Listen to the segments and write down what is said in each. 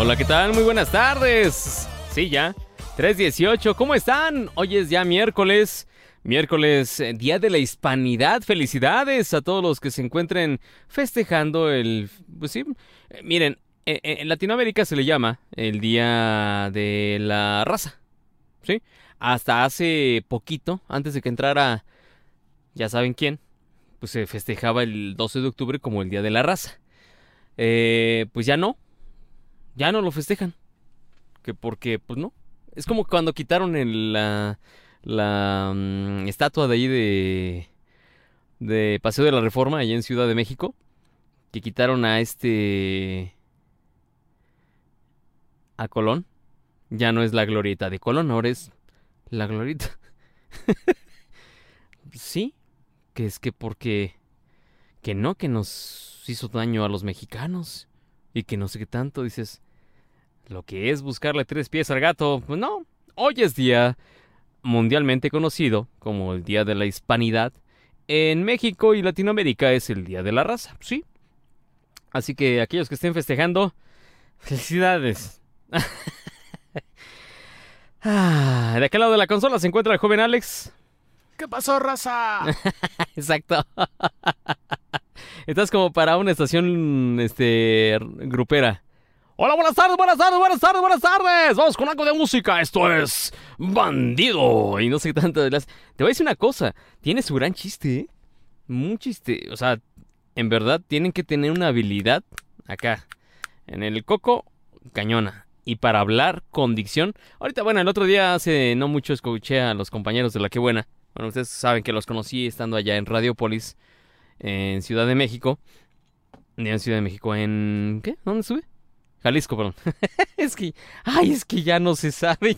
Hola, ¿qué tal? Muy buenas tardes. Sí, ya. 318, ¿cómo están? Hoy es ya miércoles. Miércoles, eh, Día de la Hispanidad. Felicidades a todos los que se encuentren festejando el... Pues sí, eh, miren, eh, en Latinoamérica se le llama el Día de la Raza. ¿Sí? Hasta hace poquito, antes de que entrara, ya saben quién, pues se festejaba el 12 de octubre como el Día de la Raza. pues ya no, ya no lo festejan. Que porque, pues no. Es como cuando quitaron el, la, la mm, estatua de ahí de, de Paseo de la Reforma, allá en Ciudad de México. Que quitaron a este... A Colón. Ya no es la glorieta de Colón, ahora es la glorieta. sí, que es que porque... Que no, que nos hizo daño a los mexicanos. Y que no sé qué tanto, dices lo que es buscarle tres pies al gato, pues no. Hoy es día mundialmente conocido como el Día de la Hispanidad. En México y Latinoamérica es el Día de la Raza, sí. Así que aquellos que estén festejando, felicidades. Ah, de aquel lado de la consola se encuentra el joven Alex. ¿Qué pasó, raza? Exacto. Estás como para una estación este grupera. Hola, buenas tardes, buenas tardes, buenas tardes, buenas tardes. Vamos con algo de música. Esto es Bandido. Y no sé tanto de las. Te voy a decir una cosa. Tiene su gran chiste, ¿eh? Chiste. O sea, en verdad tienen que tener una habilidad acá. En el coco, cañona. Y para hablar con dicción. Ahorita, bueno, el otro día hace no mucho escuché a los compañeros de La Que Buena. Bueno, ustedes saben que los conocí estando allá en Radiopolis, en Ciudad de México. En Ciudad de México, en. ¿Qué? ¿Dónde sube? Jalisco, perdón. es que, ay, es que ya no se sabe.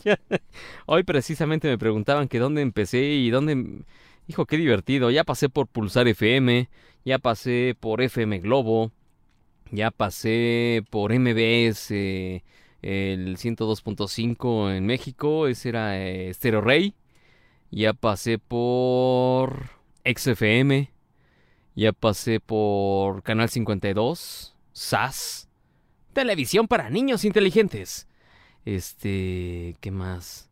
Hoy precisamente me preguntaban que dónde empecé y dónde... Hijo, qué divertido. Ya pasé por Pulsar FM, ya pasé por FM Globo, ya pasé por MBS, el 102.5 en México, ese era eh, Stereo Rey. Ya pasé por XFM, ya pasé por Canal 52, SAS Televisión para niños inteligentes. Este, ¿qué más?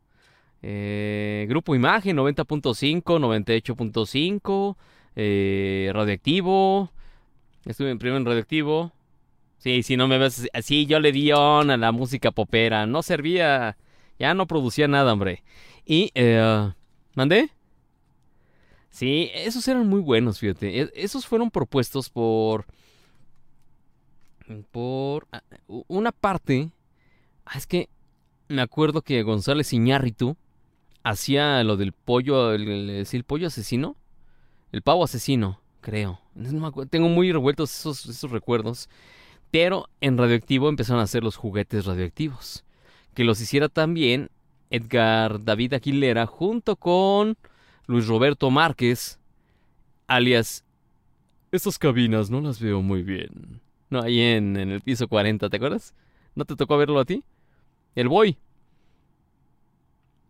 Eh, Grupo Imagen 90.5, 98.5, eh, Radioactivo. Estuve en primero en Radioactivo. Sí, si no me ves así, yo le di on a la música popera. No servía, ya no producía nada, hombre. Y, eh, ¿mandé? Sí, esos eran muy buenos, fíjate. E, esos fueron propuestos por por ah, una parte. Ah, es que me acuerdo que González Iñárritu hacía lo del pollo, el, pollo asesino, el pavo asesino, creo. tengo muy revueltos esos, recuerdos. Pero en Radioactivo empezaron a hacer los juguetes radioactivos. Que los hiciera también Edgar David Aguilera junto con Luis Roberto Márquez, alias... Estas cabinas no las veo muy bien. No, ahí en, el piso 40, ¿te acuerdas? ¿No te tocó verlo a ti? El boy.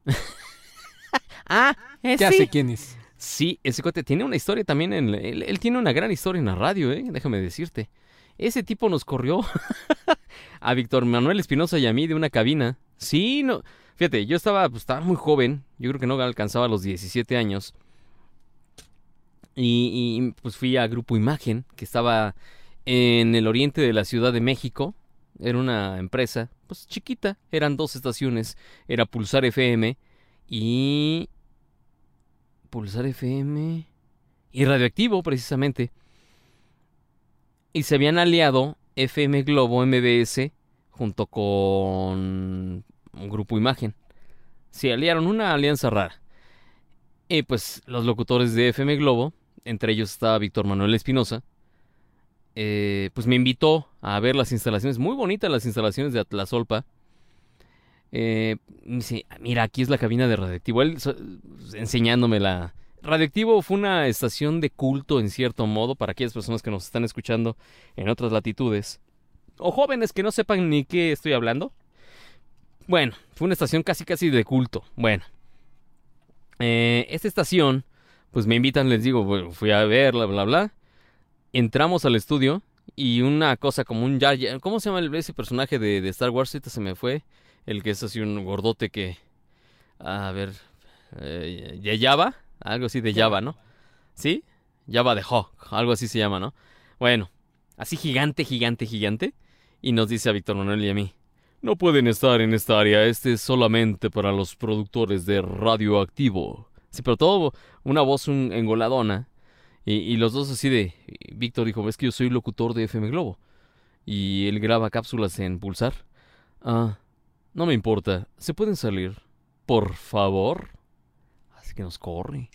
ah, ese. Ya sé quién es. Sí, ese cote tiene una historia también. En, él, tiene una gran historia en la radio, ¿eh? Déjame decirte. Ese tipo nos corrió a Víctor Manuel Espinosa y a mí de una cabina. Sí, no. Fíjate, yo estaba, pues, estaba muy joven. Yo creo que no alcanzaba los 17 años. Y, y pues fui a Grupo Imagen, que estaba en el oriente de la Ciudad de México. Era una empresa, pues chiquita, eran dos estaciones, era Pulsar FM y... Pulsar FM y Radioactivo, precisamente. Y se habían aliado FM Globo MBS junto con un grupo Imagen. Se aliaron una alianza rara. Y pues los locutores de FM Globo, entre ellos estaba Víctor Manuel Espinosa, eh, pues me invitó a ver las instalaciones, muy bonitas las instalaciones de Atlasolpa. Eh, dice, mira, aquí es la cabina de Radioactivo. Él enseñándome la... Radioactivo fue una estación de culto en cierto modo para aquellas personas que nos están escuchando en otras latitudes. O jóvenes que no sepan ni qué estoy hablando. Bueno, fue una estación casi casi de culto. Bueno. Eh, esta estación, pues me invitan, les digo, fui a verla, bla, bla, bla entramos al estudio y una cosa como un Jar ¿Cómo se llama ese personaje de, Star Wars? Este se me fue. El que es así un gordote que... A ver... Eh, Java. Algo así de Java, ¿no? ¿Sí? Java de Hawk. Algo así se llama, ¿no? Bueno. Así gigante, gigante, gigante. Y nos dice a Víctor Manuel y a mí. No pueden estar en esta área. Este es solamente para los productores de radioactivo. Sí, pero todo una voz un engoladona. Y, los dos así de... Víctor dijo, ves que yo soy locutor de FM Globo. Y él graba cápsulas en Pulsar. Ah, no me importa. ¿Se pueden salir? Por favor. Así que nos corre.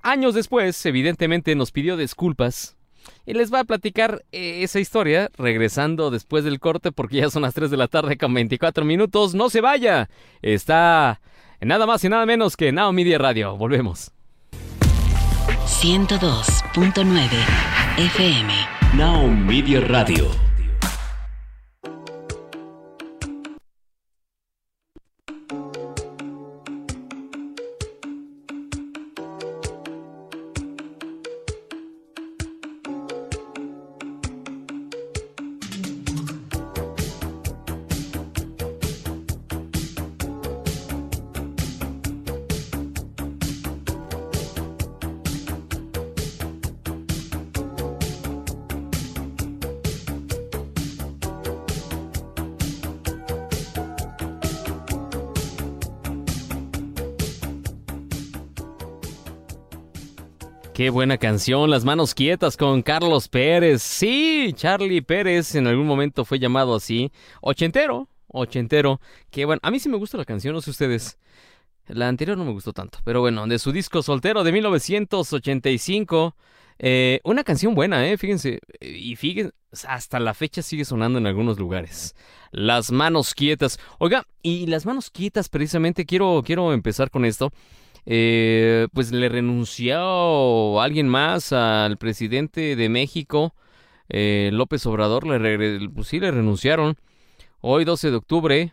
Años después, evidentemente nos pidió disculpas. Y les va a platicar eh, esa historia regresando después del corte porque ya son las 3 de la tarde con 24 minutos. No se vaya. Está nada más y nada menos que Media Radio. Volvemos. 102.9 FM. Now Media Radio. Qué buena canción, Las manos quietas con Carlos Pérez. Sí, Charlie Pérez en algún momento fue llamado así. Ochentero, ochentero. Qué bueno. A mí sí me gusta la canción, no sé ustedes. La anterior no me gustó tanto, pero bueno, de su disco soltero de 1985. Eh, una canción buena, ¿eh? Fíjense. Y fíjense, hasta la fecha sigue sonando en algunos lugares. Las manos quietas. Oiga, y las manos quietas, precisamente, quiero, quiero empezar con esto. Eh, pues le renunció alguien más al presidente de México, eh, López Obrador, le pues sí le renunciaron. Hoy 12 de octubre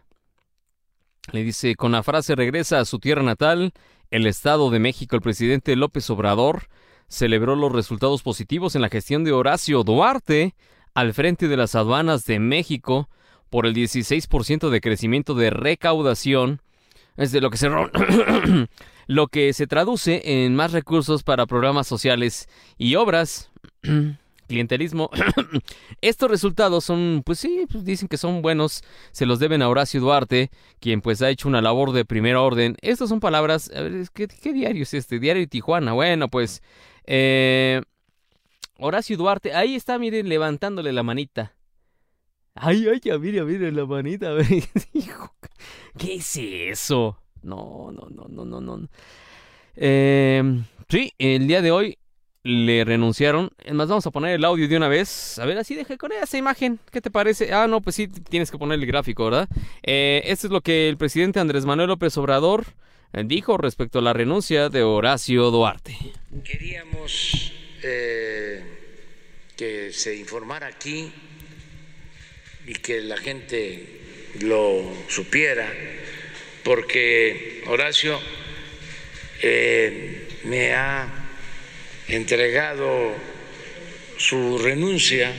le dice con la frase regresa a su tierra natal, el Estado de México, el presidente López Obrador celebró los resultados positivos en la gestión de Horacio Duarte al frente de las aduanas de México por el 16% de crecimiento de recaudación, es de lo que se lo que se traduce en más recursos para programas sociales y obras. clientelismo. Estos resultados son, pues sí, pues dicen que son buenos, se los deben a Horacio Duarte, quien pues ha hecho una labor de primera orden. Estas son palabras, a ver, ¿qué, diario es este? Diario de Tijuana. Bueno, pues, eh, Horacio Duarte, ahí está, miren, levantándole la manita. Ay, ay, ya, mire, mire la manita, ¿qué es eso? No, no, no, no, no, no. Eh, sí, el día de hoy le renunciaron. Es más, vamos a poner el audio de una vez. A ver, así deje con esa imagen. ¿Qué te parece? Ah, no, pues sí, tienes que poner el gráfico, ¿verdad? Eh, esto es lo que el presidente Andrés Manuel López Obrador eh, dijo respecto a la renuncia de Horacio Duarte. Queríamos eh, que se informara aquí y que la gente lo supiera porque Horacio eh, me ha entregado su renuncia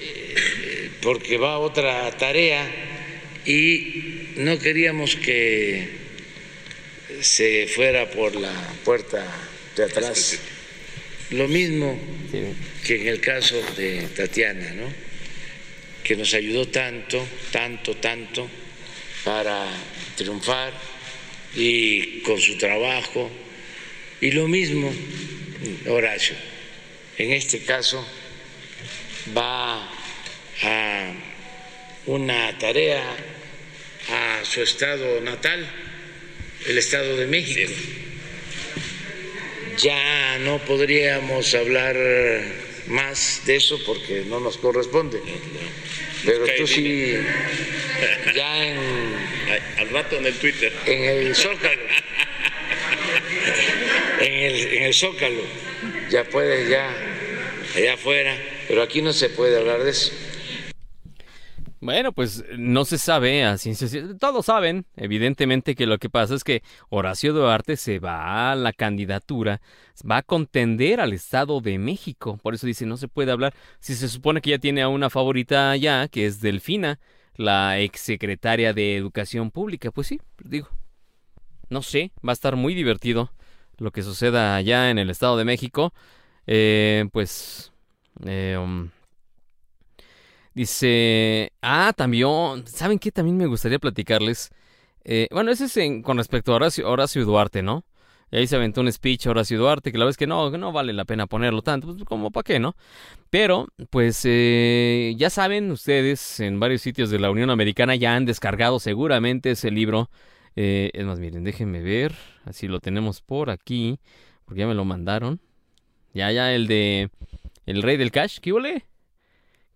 eh, porque va a otra tarea y no queríamos que se fuera por la puerta de atrás. Lo mismo que en el caso de Tatiana, ¿no? que nos ayudó tanto, tanto, tanto para triunfar y con su trabajo. Y lo mismo, Horacio, en este caso va a una tarea a su estado natal, el Estado de México. Ya no podríamos hablar más de eso porque no nos corresponde. Pero tú sí, ya en. Al rato en el Twitter. En el Zócalo. en, el, en el Zócalo. Ya puedes, ya, allá afuera. Pero aquí no se puede hablar de eso. Bueno, pues no se sabe a Todos saben, evidentemente, que lo que pasa es que Horacio Duarte se va a la candidatura, va a contender al Estado de México. Por eso dice, no se puede hablar. Si se supone que ya tiene a una favorita ya, que es Delfina, la exsecretaria de Educación Pública. Pues sí, digo, no sé, va a estar muy divertido lo que suceda allá en el Estado de México. Eh, pues... Eh, um, Dice, ah, también, ¿saben qué? También me gustaría platicarles. Eh, bueno, ese es con respecto a Horacio, Horacio Duarte, ¿no? Y ahí se aventó un speech a Horacio Duarte, que la vez que no, no vale la pena ponerlo tanto, pues como para qué, ¿no? Pero, pues eh, ya saben ustedes, en varios sitios de la Unión Americana ya han descargado seguramente ese libro. Eh, es más, miren, déjenme ver, así lo tenemos por aquí, porque ya me lo mandaron. Ya, ya, el de El Rey del Cash, ¿qué huele?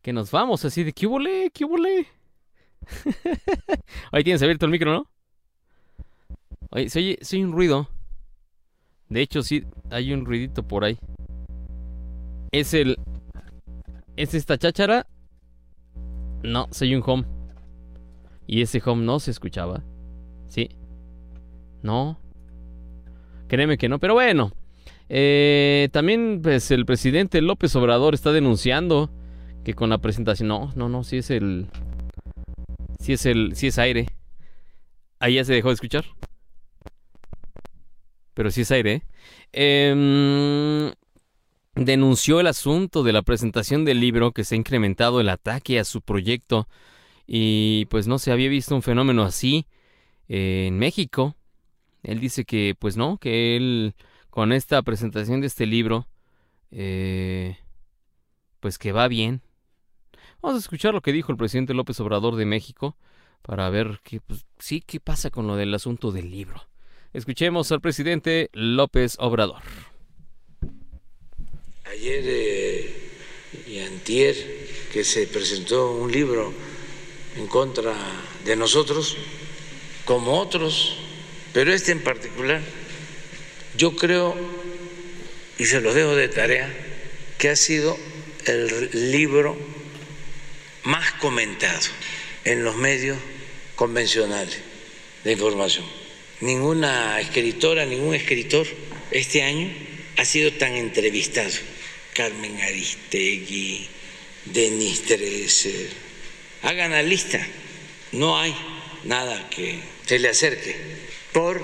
que nos vamos así de ¿qué volé? ¿Qué volé? Ahí tienes abierto el micro, ¿no? Oye, soy, soy un ruido. De hecho, sí, hay un ruidito por ahí. Es el... ¿Es esta cháchara? No, soy un home. Y ese home no se escuchaba. ¿Sí? No. Créeme que no, pero bueno. Eh, también, pues, el presidente López Obrador está denunciando que con la presentación. No, no, no, si es el. Si es el. Si es aire. Ahí ya se dejó de escuchar. Pero si es aire. Eh, denunció el asunto de la presentación del libro que se ha incrementado el ataque a su proyecto. Y pues no se había visto un fenómeno así eh, en México. Él dice que pues no, que él con esta presentación de este libro, eh, pues que va bien, Vamos a escuchar lo que dijo el presidente López Obrador de México para ver qué, pues, sí, qué pasa con lo del asunto del libro. Escuchemos al presidente López Obrador. Ayer eh, y antier que se presentó un libro en contra de nosotros, como otros, pero este en particular, yo creo, y se los dejo de tarea, que ha sido el libro más comentado en los medios convencionales de información. Ninguna escritora, ningún escritor este año ha sido tan entrevistado. Carmen Aristegui, Denis Dresser. Hagan la lista. No hay nada que se le acerque por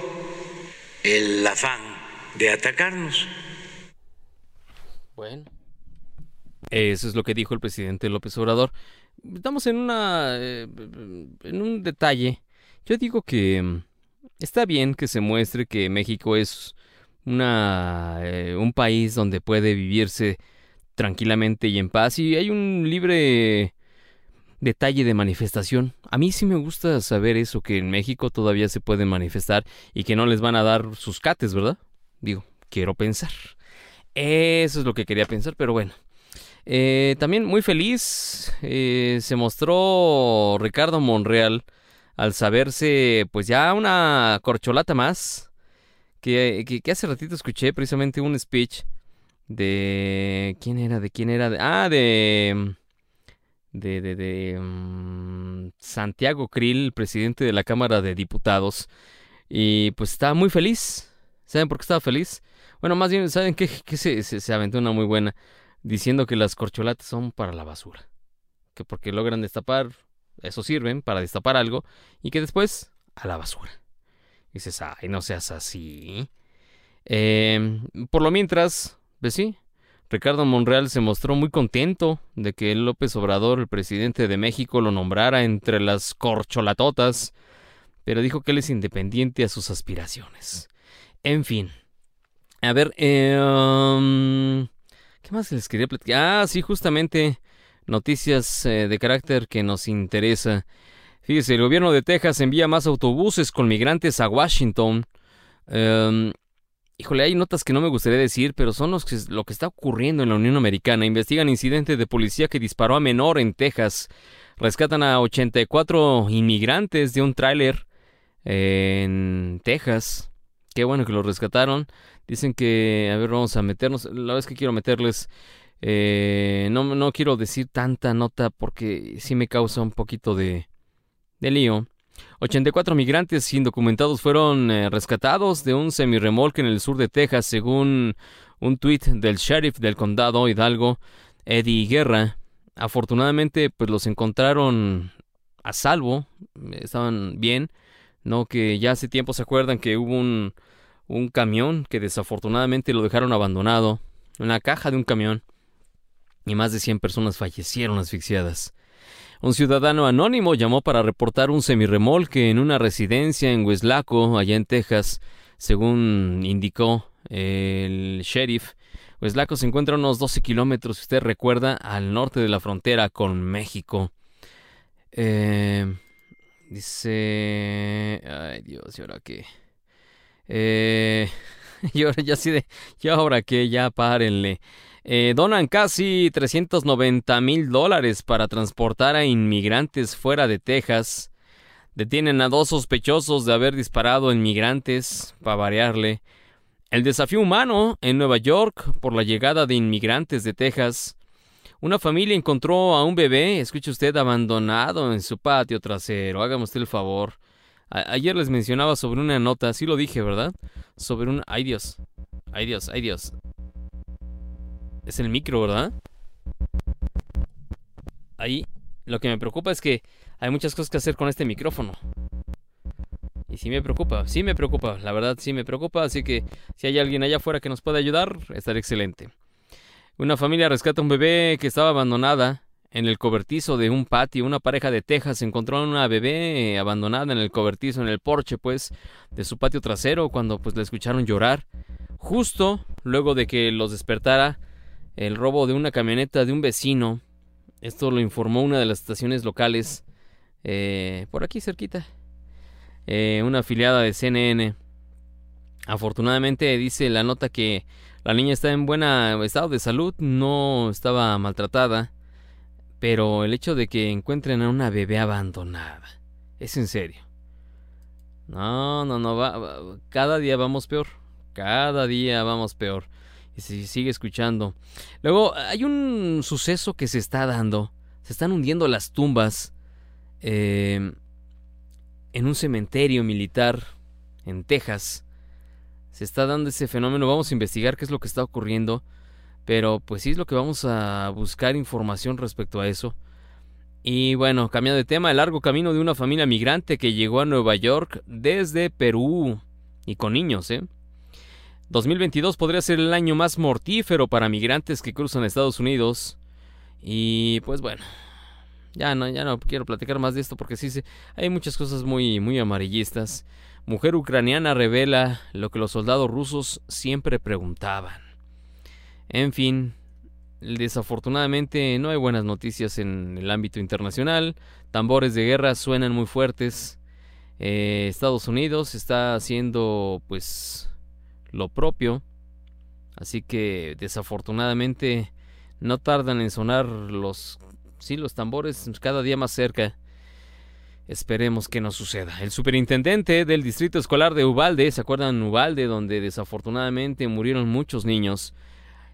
el afán de atacarnos. Bueno, eso es lo que dijo el presidente López Obrador estamos en una eh, en un detalle. Yo digo que mm, está bien que se muestre que México es una eh, un país donde puede vivirse tranquilamente y en paz y hay un libre detalle de manifestación. A mí sí me gusta saber eso que en México todavía se pueden manifestar y que no les van a dar sus cates, ¿verdad? Digo, quiero pensar. Eso es lo que quería pensar, pero bueno. Eh, también muy feliz eh, se mostró Ricardo Monreal al saberse pues ya una corcholata más. Que, que, hace ratito escuché precisamente un speech de... ¿Quién era? ¿De quién era? Ah, de... De, de, de mm, Santiago Krill, presidente de la Cámara de Diputados. Y pues estaba muy feliz. ¿Saben por qué estaba feliz? Bueno, más bien, ¿saben qué? Que se, se, se aventó una muy buena diciendo que las corcholatas son para la basura. Que porque logran destapar, eso sirven para destapar algo y que después a la basura. Dices, ay, no seas así. Em, por lo mientras, pues sí, Ricardo Monreal se mostró muy contento de que López Obrador, el presidente de México, lo nombrara entre las corcholatotas, pero dijo que él es independiente a sus aspiraciones. En fin. A ver, eh, ¿Qué más les quería platicar? Ah, sí, justamente noticias eh, de carácter que nos interesa. Fíjese, el gobierno de Texas envía más autobuses con migrantes a Washington. Em, híjole, hay notas que no me gustaría decir, pero son los que, lo que está ocurriendo en la Unión Americana. Investigan incidente de policía que disparó a menor en Texas. Rescatan a 84 inmigrantes de un tráiler en Texas. Qué bueno que lo rescataron. Dicen que, a ver, vamos a meternos. La vez que quiero meterles Eh, no, no quiero decir tanta nota porque sí me causa un poquito de, de lío. 84 migrantes indocumentados fueron eh, rescatados de un semirremolque en el sur de Texas, según un tuit del sheriff del condado Hidalgo, Eddie Guerra. Afortunadamente, pues los encontraron a salvo, estaban bien, no que ya hace tiempo se acuerdan que hubo un, un camión que desafortunadamente lo dejaron abandonado, una caja de un camión, y más de 100 personas fallecieron asfixiadas. Un ciudadano anónimo llamó para reportar un semirremolque en una residencia en Weslaco, allá en Texas, según indicó el sheriff. Weslaco se encuentra a unos 12 kilómetros, si usted recuerda, al norte de la frontera con México. Eh, dice... Ay Dios, ¿y ahora qué? Eh, y ahora ya sí de... ¿Y ahora qué? Ya párenle. Eh, donan casi 390 mil dólares para transportar a inmigrantes fuera de Texas. Detienen a dos sospechosos de haber disparado en migrantes, para variarle. El desafío humano en Nueva York por la llegada de inmigrantes de Texas. Una familia encontró a un bebé, escuche usted, abandonado en su patio trasero. Hágame usted el favor. ayer les mencionaba sobre una nota, sí lo dije, ¿verdad? Sobre un... ¡Ay Dios! ¡Ay Dios! ¡Ay Dios! Es el micro, ¿verdad? Ahí. Lo que me preocupa es que hay muchas cosas que hacer con este micrófono. Y sí me preocupa, sí me preocupa, la verdad sí me preocupa, así que si hay alguien allá afuera que nos pueda ayudar, estaría excelente. Una familia rescata un bebé que estaba abandonada en el cobertizo de un patio. Una pareja de Texas encontró a una bebé abandonada en el cobertizo, en el porche, pues, de su patio trasero, cuando pues la escucharon llorar. Justo luego de que los despertara el robo de una camioneta de un vecino. Esto lo informó una de las estaciones locales eh, por aquí cerquita. Eh, una afiliada de CNN. Afortunadamente dice la nota que la niña está en buen estado de salud, no estaba maltratada, pero el hecho de que encuentren a una bebé abandonada, es en serio. No, no, no, va, cada día vamos peor, cada día vamos peor se sigue escuchando. Luego hay un suceso que se está dando. Se están hundiendo las tumbas em, en un cementerio militar en Texas. Se está dando ese fenómeno. Vamos a investigar qué es lo que está ocurriendo. Pero pues sí es lo que vamos a buscar información respecto a eso. Y bueno, cambiando de tema, el largo camino de una familia migrante que llegó a Nueva York desde Perú. Y con niños, ¿eh? 2022 podría ser el año más mortífero para migrantes que cruzan Estados Unidos. Y pues bueno, ya no, ya no quiero platicar más de esto porque sí, hay muchas cosas muy, muy amarillistas. Mujer ucraniana revela lo que los soldados rusos siempre preguntaban. En fin, desafortunadamente no hay buenas noticias en el ámbito internacional. Tambores de guerra suenan muy fuertes. Eh, Estados Unidos está haciendo pues lo propio. Así que desafortunadamente no tardan en sonar los sí los tambores cada día más cerca. Esperemos que no suceda. El superintendente del distrito escolar de Ubalde, ¿se acuerdan Ubalde donde desafortunadamente murieron muchos niños?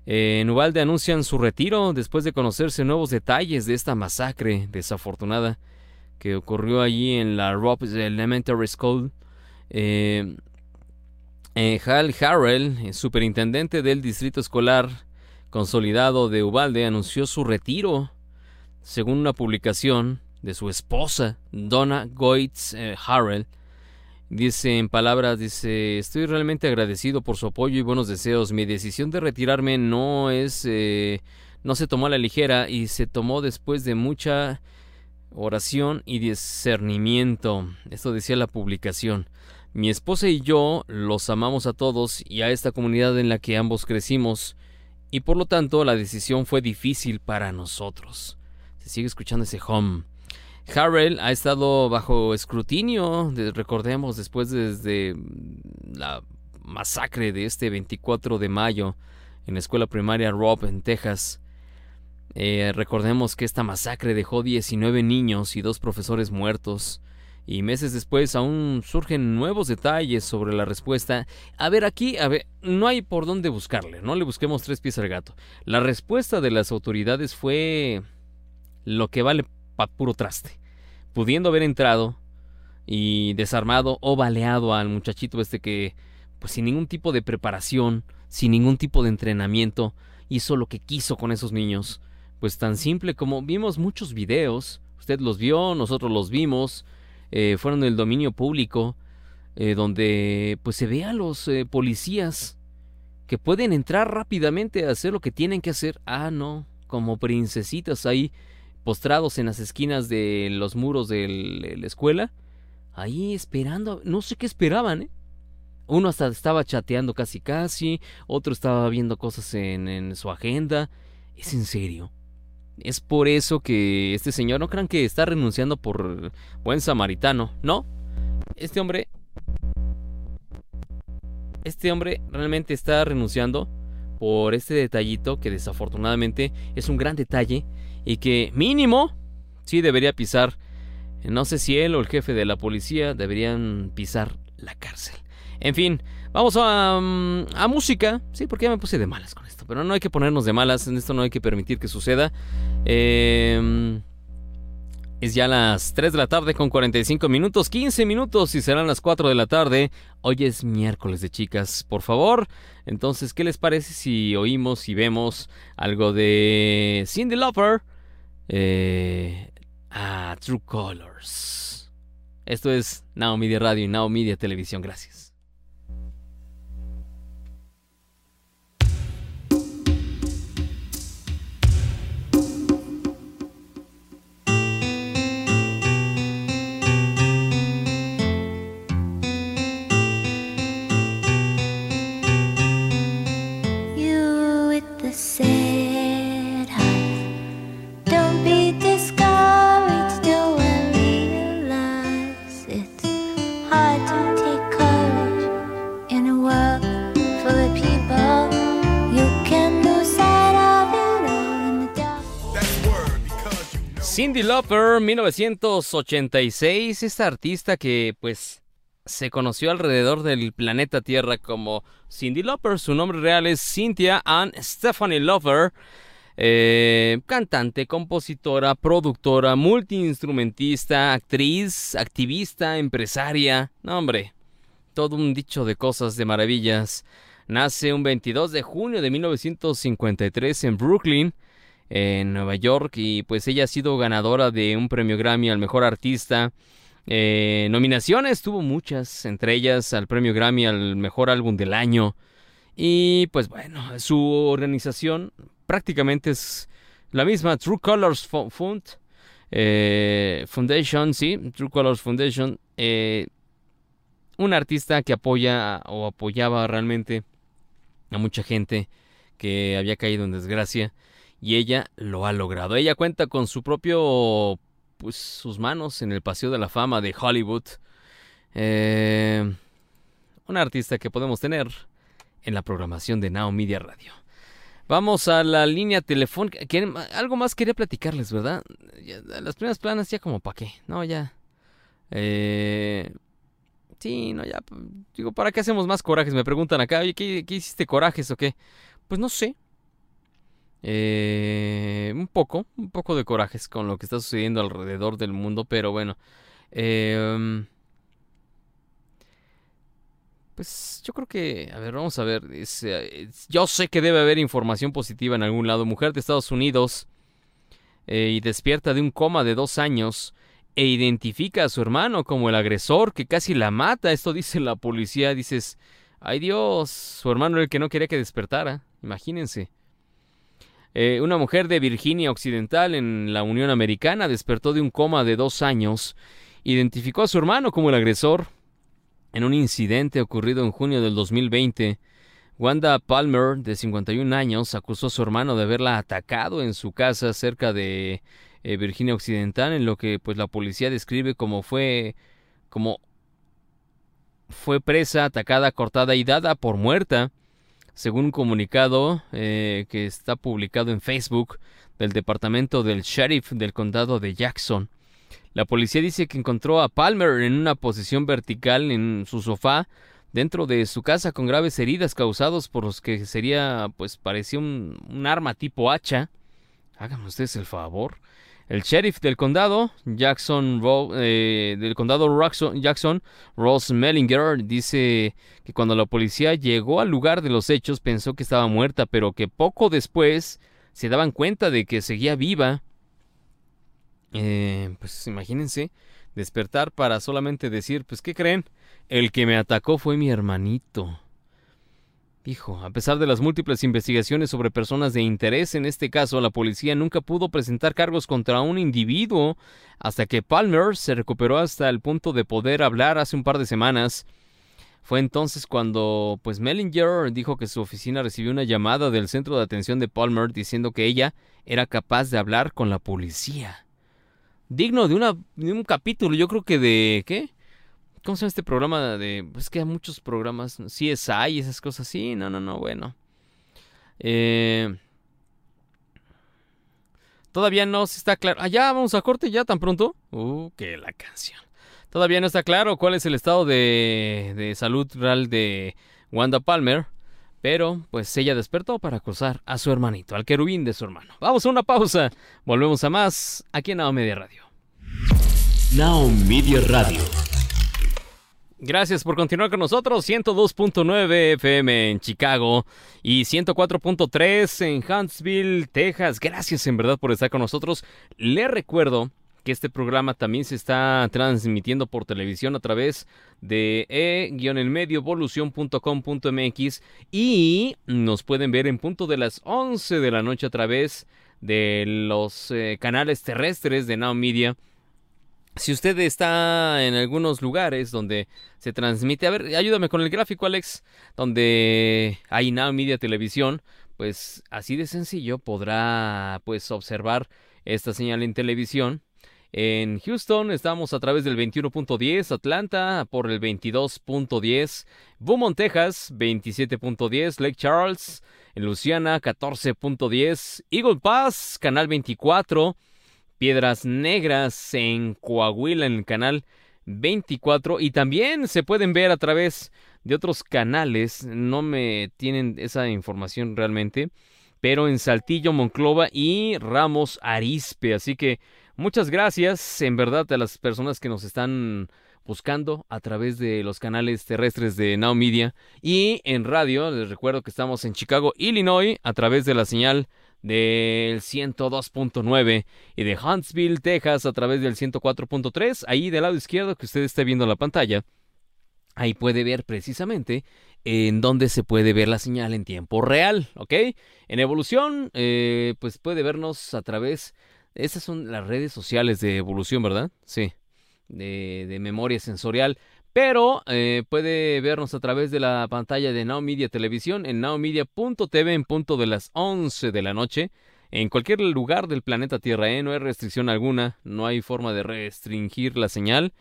Eh, en Ubalde anuncian su retiro después de conocerse nuevos detalles de esta masacre desafortunada que ocurrió allí en la Elementary School. Eh, Hal Harrell, superintendente del Distrito Escolar Consolidado de Ubalde, anunció su retiro, según una publicación de su esposa, Donna Goitz eh, Harrell. Dice en palabras, dice, estoy realmente agradecido por su apoyo y buenos deseos. Mi decisión de retirarme no es, eh, no se tomó a la ligera y se tomó después de mucha oración y discernimiento. Esto decía la publicación. Mi esposa y yo los amamos a todos y a esta comunidad en la que ambos crecimos, y por lo tanto la decisión fue difícil para nosotros. Se sigue escuchando ese hum. Harrell ha estado bajo escrutinio, recordemos, después desde la masacre de este 24 de mayo en la escuela primaria Rob en Texas. Eh, recordemos que esta masacre dejó 19 niños y dos profesores muertos y meses después aún surgen nuevos detalles sobre la respuesta. A ver, aquí, a ver, no hay por dónde buscarle, no le busquemos tres pies al gato. La respuesta de las autoridades fue lo que vale pa' puro traste. Pudiendo haber entrado y desarmado o baleado al muchachito este que, pues sin ningún tipo de preparación, sin ningún tipo de entrenamiento, hizo lo que quiso con esos niños. Pues tan simple como vimos muchos videos, usted los vio, nosotros los vimos, eh, fueron del dominio público, eh, donde pues se ve a los eh, policías que pueden entrar rápidamente a hacer lo que tienen que hacer. Ah, no, como princesitas ahí postrados en las esquinas de los muros de la escuela, ahí esperando, no sé qué esperaban, ¿eh? Uno hasta estaba chateando casi casi, otro estaba viendo cosas en, en su agenda. ¿Es en serio? Es por eso que este señor, no crean que está renunciando por buen samaritano, ¿no? Este hombre... Este hombre realmente está renunciando por este detallito que desafortunadamente es un gran detalle y que mínimo sí debería pisar. No sé si él o el jefe de la policía deberían pisar la cárcel. En fin, vamos a, mm, a música. Sí, porque ya me puse de malas con Pero no hay que ponernos de malas. En esto no hay que permitir que suceda. Eh, es ya las 3 de la tarde con 45 minutos, 15 minutos y serán las 4 de la tarde. Hoy es miércoles de chicas, por favor. Entonces, ¿qué les parece si oímos y vemos algo de Cindy Lauper? Eh, a True Colors. Esto es Now Media Radio y Now Media Televisión. Gracias. Cindy Lauper, 1986, esta artista que pues se conoció alrededor del planeta Tierra como Cindy Lauper. Su nombre real es Cynthia Ann Stephanie Lauper. Eh, cantante, compositora, productora, multiinstrumentista, actriz, activista, empresaria. No, hombre, todo un dicho de cosas de maravillas. Nace un 22 de junio de 1953 en Brooklyn en Nueva York y pues ella ha sido ganadora de un premio Grammy al mejor artista. Eh, nominaciones tuvo muchas, entre ellas al premio Grammy al mejor álbum del año. Y pues bueno, su organización prácticamente es la misma, True Colors Fund, eh, Foundation, sí, True Colors Foundation, eh, un artista que apoya o apoyaba realmente a mucha gente que había caído en desgracia y ella lo ha logrado. Ella cuenta con su propio, pues sus manos en el Paseo de la Fama de Hollywood. Eh, una artista que podemos tener en la programación de Now Media Radio. Vamos a la línea telefónica. Algo más quería platicarles, ¿verdad? las primeras planas ya como para qué. No, ya. Eh, sí, no, ya. Digo, ¿para qué hacemos más corajes? Me preguntan acá, oye, ¿qué, qué hiciste corajes o qué? Pues no sé. Eh, un poco, un poco de corajes con lo que está sucediendo alrededor del mundo, pero bueno. Eh, pues yo creo que, a ver, vamos a ver. Eh, yo sé que debe haber información positiva en algún lado. Mujer de Estados Unidos eh, y despierta de un coma de dos años e identifica a su hermano como el agresor que casi la mata. Esto dice la policía. Dices, ay Dios, su hermano era el que no quería que despertara. Imagínense. Eh, una mujer de Virginia Occidental en la Unión Americana despertó de un coma de dos años. Identificó a su hermano como el agresor. En un incidente ocurrido en junio del 2020, Wanda Palmer, de 51 años, acusó a su hermano de haberla atacado en su casa cerca de eh, Virginia Occidental, en lo que pues la policía describe como fue como fue presa, atacada, cortada y dada por muerta según un comunicado eh, que está publicado en Facebook del Departamento del Sheriff del Condado de Jackson. La policía dice que encontró a Palmer en una posición vertical en su sofá dentro de su casa con graves heridas causadas por los que sería, pues parecía un, arma tipo hacha. Háganme ustedes el favor. El sheriff del condado, Jackson, eh, del condado Jackson, Ross Mellinger, dice que cuando la policía llegó al lugar de los hechos pensó que estaba muerta, pero que poco después se daban cuenta de que seguía viva. Eh, pues imagínense, despertar para solamente decir, pues ¿qué creen? El que me atacó fue mi hermanito. Hijo, a pesar de las múltiples investigaciones sobre personas de interés en este caso, la policía nunca pudo presentar cargos contra un individuo hasta que Palmer se recuperó hasta el punto de poder hablar hace un par de semanas. Fue entonces cuando, pues Mellinger dijo que su oficina recibió una llamada del centro de atención de Palmer diciendo que ella era capaz de hablar con la policía. Digno de, de un capítulo, yo creo que de, ¿qué? ¿Cómo se llama este programa de... Pues que hay muchos programas, CSI y esas cosas. Sí, no, no, no, bueno. Eh, todavía no está claro. Ah, ya, vamos a corte ya tan pronto. Uh, que la canción. Todavía no está claro cuál es el estado de, de salud real de Wanda Palmer. Pero, pues ella despertó para acusar a su hermanito, al querubín de su hermano. Vamos a una pausa. Volvemos a más aquí en Now Media Radio. Now Media Radio. Gracias por continuar con nosotros. 102.9 FM en Chicago y 104.3 en Huntsville, Texas. Gracias en verdad por estar con nosotros. Le recuerdo que este programa también se está transmitiendo por televisión a través de e-elmediovolución.com.mx y nos pueden ver en punto de las 11 de la noche a través de los eh, canales terrestres de Now Media si usted está en algunos lugares donde se transmite, a ver, ayúdame con el gráfico, Alex, donde hay Now Media Televisión, pues así de sencillo podrá pues observar esta señal en televisión. En Houston estamos a través del 21.10, Atlanta por el 22.10, Beaumont, Texas 27.10, Lake Charles en Luciana 14.10, Eagle Pass, canal 24, Piedras Negras en Coahuila en el canal 24 y también se pueden ver a través de otros canales, no me tienen esa información realmente, pero en Saltillo, Monclova y Ramos Arispe, así que muchas gracias en verdad a las personas que nos están buscando a través de los canales terrestres de Now Media. Y en radio, les recuerdo que estamos en Chicago, Illinois, a través de la señal del 102.9 y de Huntsville, Texas a través del 104.3. Ahí del lado izquierdo que usted esté viendo la pantalla, ahí puede ver precisamente en dónde se puede ver la señal en tiempo real, ¿ok? En evolución, eh, pues puede vernos a través... Esas son las redes sociales de evolución, ¿verdad? Sí, de, de memoria sensorial pero eh, puede vernos a través de la pantalla de Now Media Televisión en nowmedia.tv en punto de las 11 de la noche. En cualquier lugar del planeta Tierra, ¿eh? no hay restricción alguna, no hay forma de restringir la señal.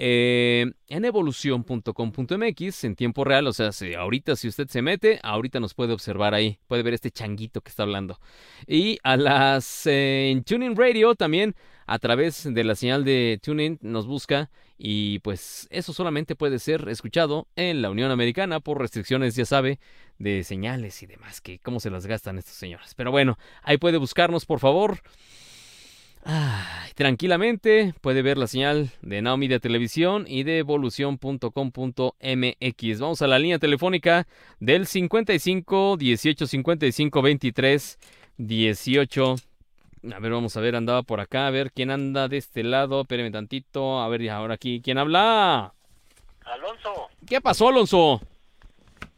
Eh, en evolución.com.mx en tiempo real, o sea, si ahorita si usted se mete, ahorita nos puede observar ahí, puede ver este changuito que está hablando. Y a las en Tuning Radio también a través de la señal de TuneIn nos busca y pues eso solamente puede ser escuchado en la Unión Americana por restricciones, ya sabe, de señales y demás, que cómo se las gastan estos señores. Pero bueno, ahí puede buscarnos por favor. Tranquilamente puede ver la señal de Now Media Televisión y de evolución.com.mx. Vamos a la línea telefónica del 55 18 55 23 18 a ver, vamos a ver, andaba por acá, a ver quién anda de este lado. Espérenme tantito. A ver, ahora aquí, ¿quién habla? Alonso. ¿Qué pasó, Alonso?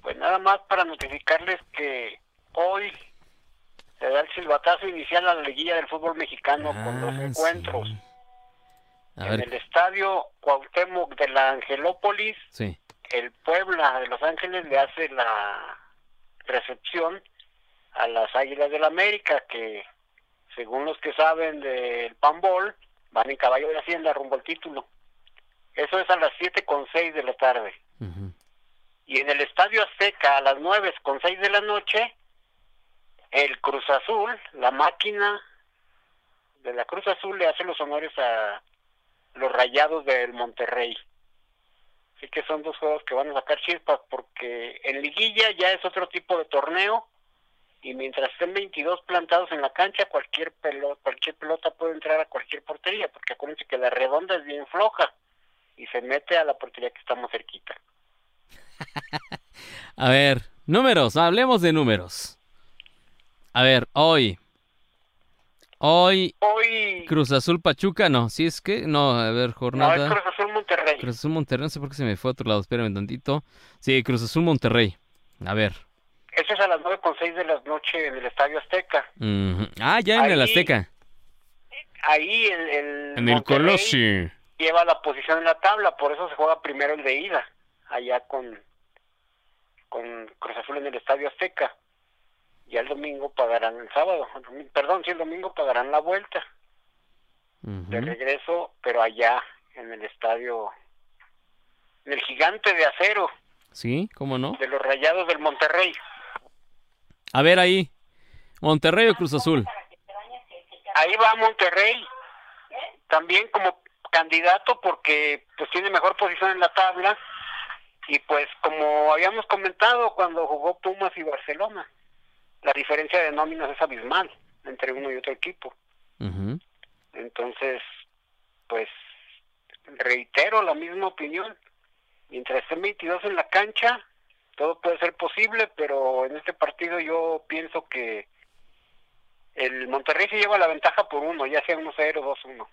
Pues nada más para notificarles que hoy se da el silbatazo inicial a la liguilla del fútbol mexicano con dos ah, encuentros. en el estadio Cuauhtémoc de la Angelópolis, sí. el Puebla de Los Ángeles le hace la recepción a las Águilas del la América que según los que saben del panbol, van en caballo de hacienda rumbo al título. Eso es a las siete con seis de la tarde. Y en el Estadio Azteca a las nueve con seis de la noche, el Cruz Azul, la máquina de la Cruz Azul le hace los honores a, los Rayados del Monterrey. Así que son dos juegos que van a sacar chispas porque en liguilla ya es otro tipo de torneo y mientras estén 22 plantados en la cancha, cualquier pelota, cualquier pelota puede entrar a cualquier portería, porque acuérdense que la redonda es bien floja y se mete a la portería que está más cerquita. a ver, números, hablemos de números. A ver, hoy. Hoy. Hoy. Cruz Azul Pachuca, no, si es que, no, a ver, jornada. No, es Cruz Azul Monterrey. Cruz Azul Monterrey, no sé por qué se me fue a otro lado, espérame tantito. Sí, Cruz Azul Monterrey. A ver. Eso es a las nueve con seis de la noche en el Estadio Azteca. Ah, ya en el Azteca. Ahí el, el En el Colosio. Lleva la posición en la tabla, por eso se juega primero el de ida, allá con, con Cruz Azul en el Estadio Azteca. Y el domingo pagarán el sábado, perdón, sí, el domingo pagarán la vuelta de regreso, pero allá en el estadio, en el gigante de acero. Sí, ¿cómo no? De los rayados del Monterrey. A ver ahí, Monterrey o Cruz Azul. Ahí va Monterrey, también como candidato porque pues tiene mejor posición en la tabla y pues como habíamos comentado cuando jugó Pumas y Barcelona, la diferencia de nóminas es abismal entre uno y otro equipo. Entonces, pues reitero la misma opinión. Mientras estén 22 en la cancha, todo puede ser posible, pero en este partido yo pienso que el Monterrey se lleva la ventaja por uno, ya sea 1-0 o 2-1.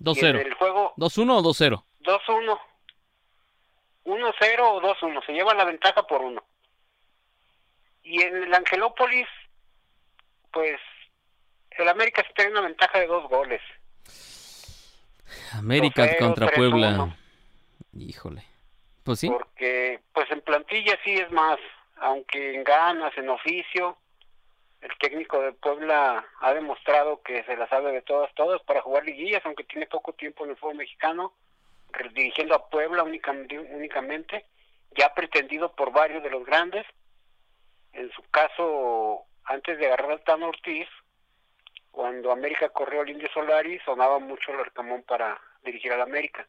2-0. El juego 2-1 o 2-0. 2-1. 1-0 o 2-1, se lleva la ventaja por uno. Y en el Angelópolis, pues el América se tiene una ventaja de dos goles. América contra Puebla. Híjole. Pues sí. Porque, pues en plantilla sí es más, aunque en ganas, en oficio, el técnico de Puebla ha demostrado que se la sabe de todas, todas para jugar liguillas, aunque tiene poco tiempo en el fútbol mexicano, dirigiendo a Puebla únicamente, únicamente, ya pretendido por varios de los grandes. En su caso, antes de agarrar al Tano Ortiz, cuando América corrió al Indio Solari, sonaba mucho el Arcamón para dirigir al América.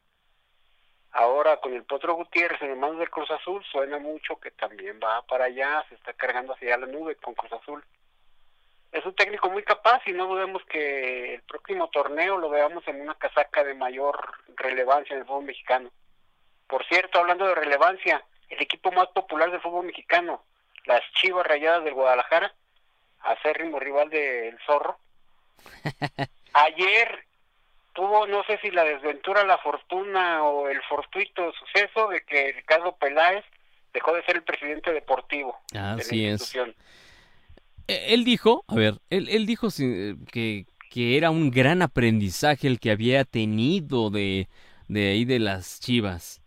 Ahora con el Potro Gutiérrez en el mando del Cruz Azul suena mucho que también va para allá, se está cargando hacia la nube con Cruz Azul. Es un técnico muy capaz y no dudemos que el próximo torneo lo veamos en una casaca de mayor relevancia en el fútbol mexicano. Por cierto, hablando de relevancia, el equipo más popular del fútbol mexicano, las Chivas Rayadas del Guadalajara, acérrimo rival del Zorro. Ayer tuvo, no sé si la desventura, la fortuna o el fortuito suceso de que Ricardo Peláez dejó de ser el presidente deportivo Así de la institución. Es. Él dijo, a ver, él, él dijo que, que era un gran aprendizaje el que había tenido de, de ahí de las chivas.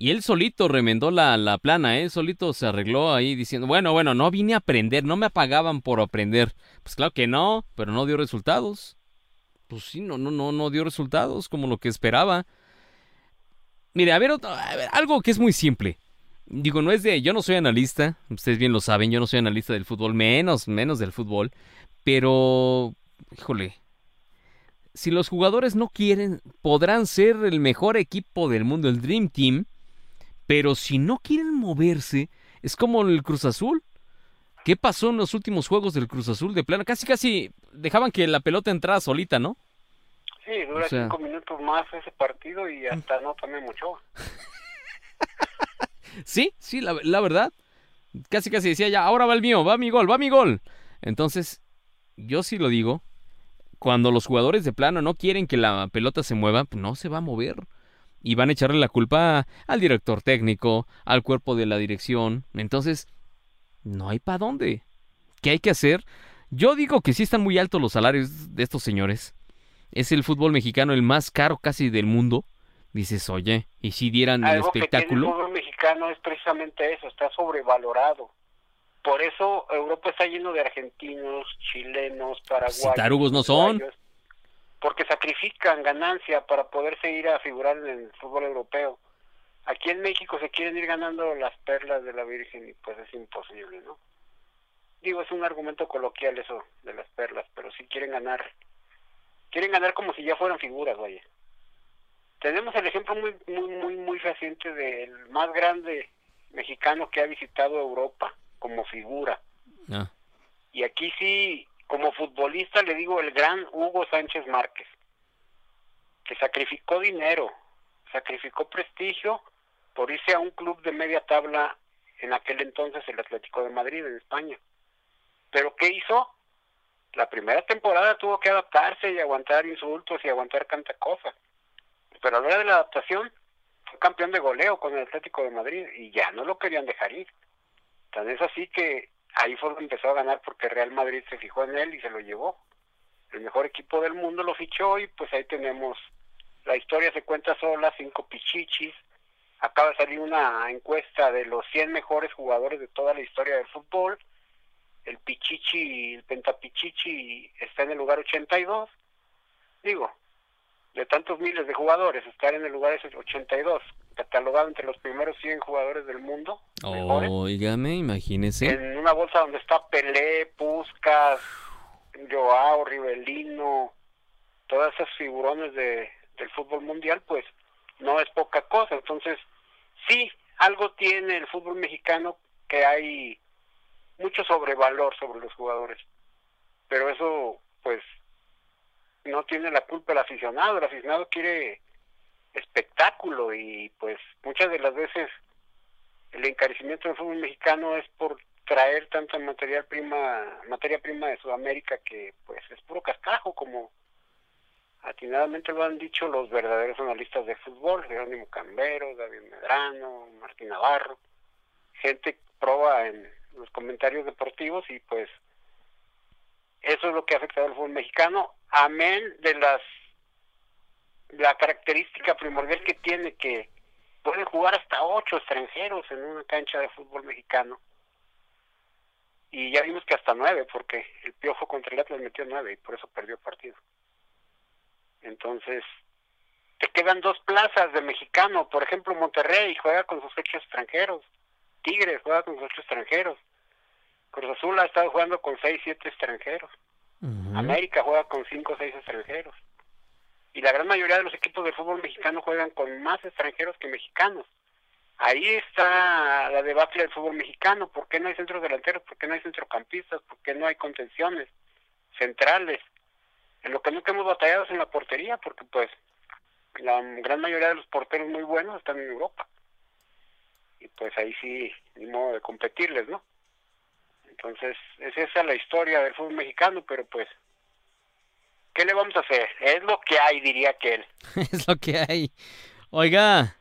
Y él solito remendó la, la plana, ¿eh? Solito se arregló ahí diciendo, bueno, bueno, no vine a aprender, no me apagaban por aprender. Pues claro que no, pero no dio resultados pues sí, no, no, no, no dio resultados como lo que esperaba. Mire, a ver, a ver, algo que es muy simple. Digo, no es de, yo no soy analista, ustedes bien lo saben, yo no soy analista del fútbol, menos, menos del fútbol, pero, híjole, si los jugadores no quieren, podrán ser el mejor equipo del mundo, el Dream Team, pero si no quieren moverse, es como el Cruz Azul. ¿Qué pasó en los últimos juegos del Cruz Azul de plano? Casi, casi dejaban que la pelota entrara solita, ¿no? Sí, dura cinco minutos más ese partido y hasta no tomé mucho. sí, sí, la, la, verdad. Casi, casi decía ya, ahora va el mío, va mi gol, va mi gol. Entonces, yo sí lo digo. Cuando los jugadores de plano no quieren que la pelota se mueva, pues no se va a mover. Y van a echarle la culpa al director técnico, al cuerpo de la dirección. Entonces, no hay para dónde. ¿Qué hay que hacer? Yo digo que sí están muy altos los salarios de estos señores. Es el fútbol mexicano el más caro casi del mundo. Dices, oye, ¿y si dieran el espectáculo? el fútbol mexicano es precisamente eso, está sobrevalorado. Por eso Europa está lleno de argentinos, chilenos, paraguayos. tarugos no son. Porque sacrifican ganancia para poder seguir a figurar en el fútbol europeo. Aquí en México se quieren ir ganando las perlas de la Virgen y pues es imposible, ¿no? Digo, es un argumento coloquial eso de las perlas, pero si quieren ganar quieren ganar como si ya fueran figuras, vaya. Tenemos el ejemplo muy, muy, muy, muy reciente del más grande mexicano que ha visitado Europa como figura. Ah. Y aquí sí, como futbolista le digo el gran Hugo Sánchez Márquez, que sacrificó dinero, sacrificó prestigio por irse a un club de media tabla en aquel entonces el Atlético de Madrid en España. Pero ¿qué hizo? La primera temporada tuvo que adaptarse y aguantar insultos y aguantar canta cosas. Pero a la hora de la adaptación fue campeón de goleo con el Atlético de Madrid y ya no lo querían dejar ir. Tan es así que ahí fue donde empezó a ganar porque Real Madrid se fijó en él y se lo llevó. El mejor equipo del mundo lo fichó y pues ahí tenemos la historia se cuenta sola, cinco pichichis. Acaba de salir una encuesta de los 100 mejores jugadores de toda la historia del fútbol. El pichichi, el pentapichichi está en el lugar 82. Digo, de tantos miles de jugadores, estar en el lugar 82, catalogado entre los primeros 100 jugadores del mundo. Oígame, imagínese. En una bolsa donde está Pelé, Puskas, Joao, Rivelino, todas esas figurones de, del fútbol mundial, pues no es poca cosa. Entonces, sí, algo tiene el fútbol mexicano que hay mucho sobrevalor sobre los jugadores. Pero eso, pues, no tiene la culpa el aficionado. El aficionado quiere espectáculo y, pues, muchas de las veces el encarecimiento del fútbol mexicano es por traer tanta material prima, materia prima de Sudamérica que, pues, es puro cascajo, como atinadamente lo han dicho los verdaderos analistas de fútbol, Jerónimo Cambero, David Medrano, Martín Navarro, gente proba en los comentarios deportivos y pues eso es lo que ha afectado al fútbol mexicano, amén de las la característica primordial que tiene que pueden jugar hasta ocho extranjeros en una cancha de fútbol mexicano y ya vimos que hasta nueve porque el Piojo contra el Atlas metió nueve y por eso perdió partido entonces, te quedan dos plazas de mexicano. Por ejemplo, Monterrey juega con sus ocho extranjeros. Tigres juega con sus ocho extranjeros. Cruz Azul ha estado jugando con seis, siete extranjeros. América juega con cinco o seis extranjeros. Y la gran mayoría de los equipos de fútbol mexicano juegan con más extranjeros que mexicanos. Ahí está la debacle del fútbol mexicano. ¿Por qué no hay centros delanteros? ¿Por qué no hay centrocampistas? ¿Por qué no hay contenciones centrales? En lo que nunca hemos batallado es en la portería, porque pues la gran mayoría de los porteros muy buenos están en Europa. Y pues ahí sí, ni modo de competirles, ¿no? Entonces, es esa la historia del fútbol mexicano, pero pues, ¿qué le vamos a hacer? Es lo que hay, diría que él. es lo que hay. Oiga,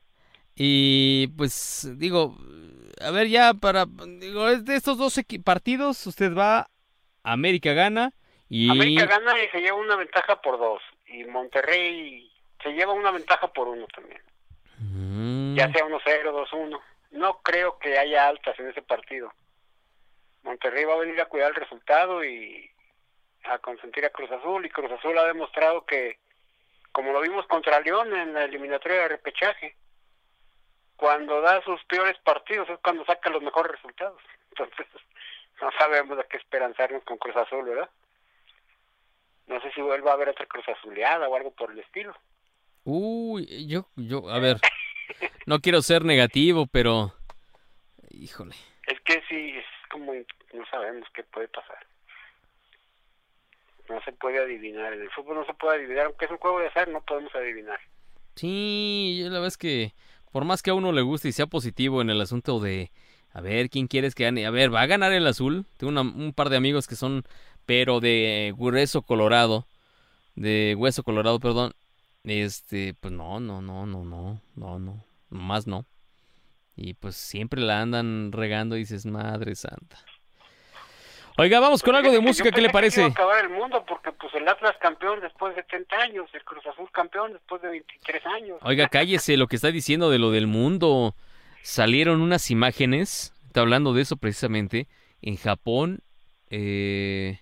y pues digo, a ver ya para, digo, de estos dos partidos, usted va, América gana, América gana y se lleva una ventaja por dos. Y Monterrey se lleva una ventaja por uno también. Mm. Ya sea 1-0, 2-1. No creo que haya altas en ese partido. Monterrey va a venir a cuidar el resultado y a consentir a Cruz Azul. Y Cruz Azul ha demostrado que, como lo vimos contra León en la eliminatoria de repechaje, cuando da sus peores partidos es cuando saca los mejores resultados. Entonces, no sabemos a qué esperanzarnos con Cruz Azul, ¿verdad? No sé si vuelva a haber otra cruz azuleada o algo por el estilo. Uy, yo, yo, a ver, no quiero ser negativo, pero, híjole. Es que sí, es como, no sabemos qué puede pasar. No se puede adivinar, en el fútbol no se puede adivinar, aunque es un juego de azar, no podemos adivinar. Sí, la verdad es que, por más que a uno le guste y sea positivo en el asunto de, a ver, ¿quién quieres que gane? A ver, ¿va a ganar el azul? Tengo un par de amigos que son pero de hueso colorado, de hueso colorado, perdón, este, pues no, no, no, no, no, no, no, más no. Y pues siempre la andan regando y dices, madre santa. Oiga, vamos con algo de música, ¿qué le parece? Que acabar el mundo porque pues el Atlas campeón después de 30 años, el Cruz Azul campeón después de 23 años. Oiga, cállese lo que está diciendo de lo del mundo. Salieron unas imágenes, está hablando de eso precisamente, en Japón, eh,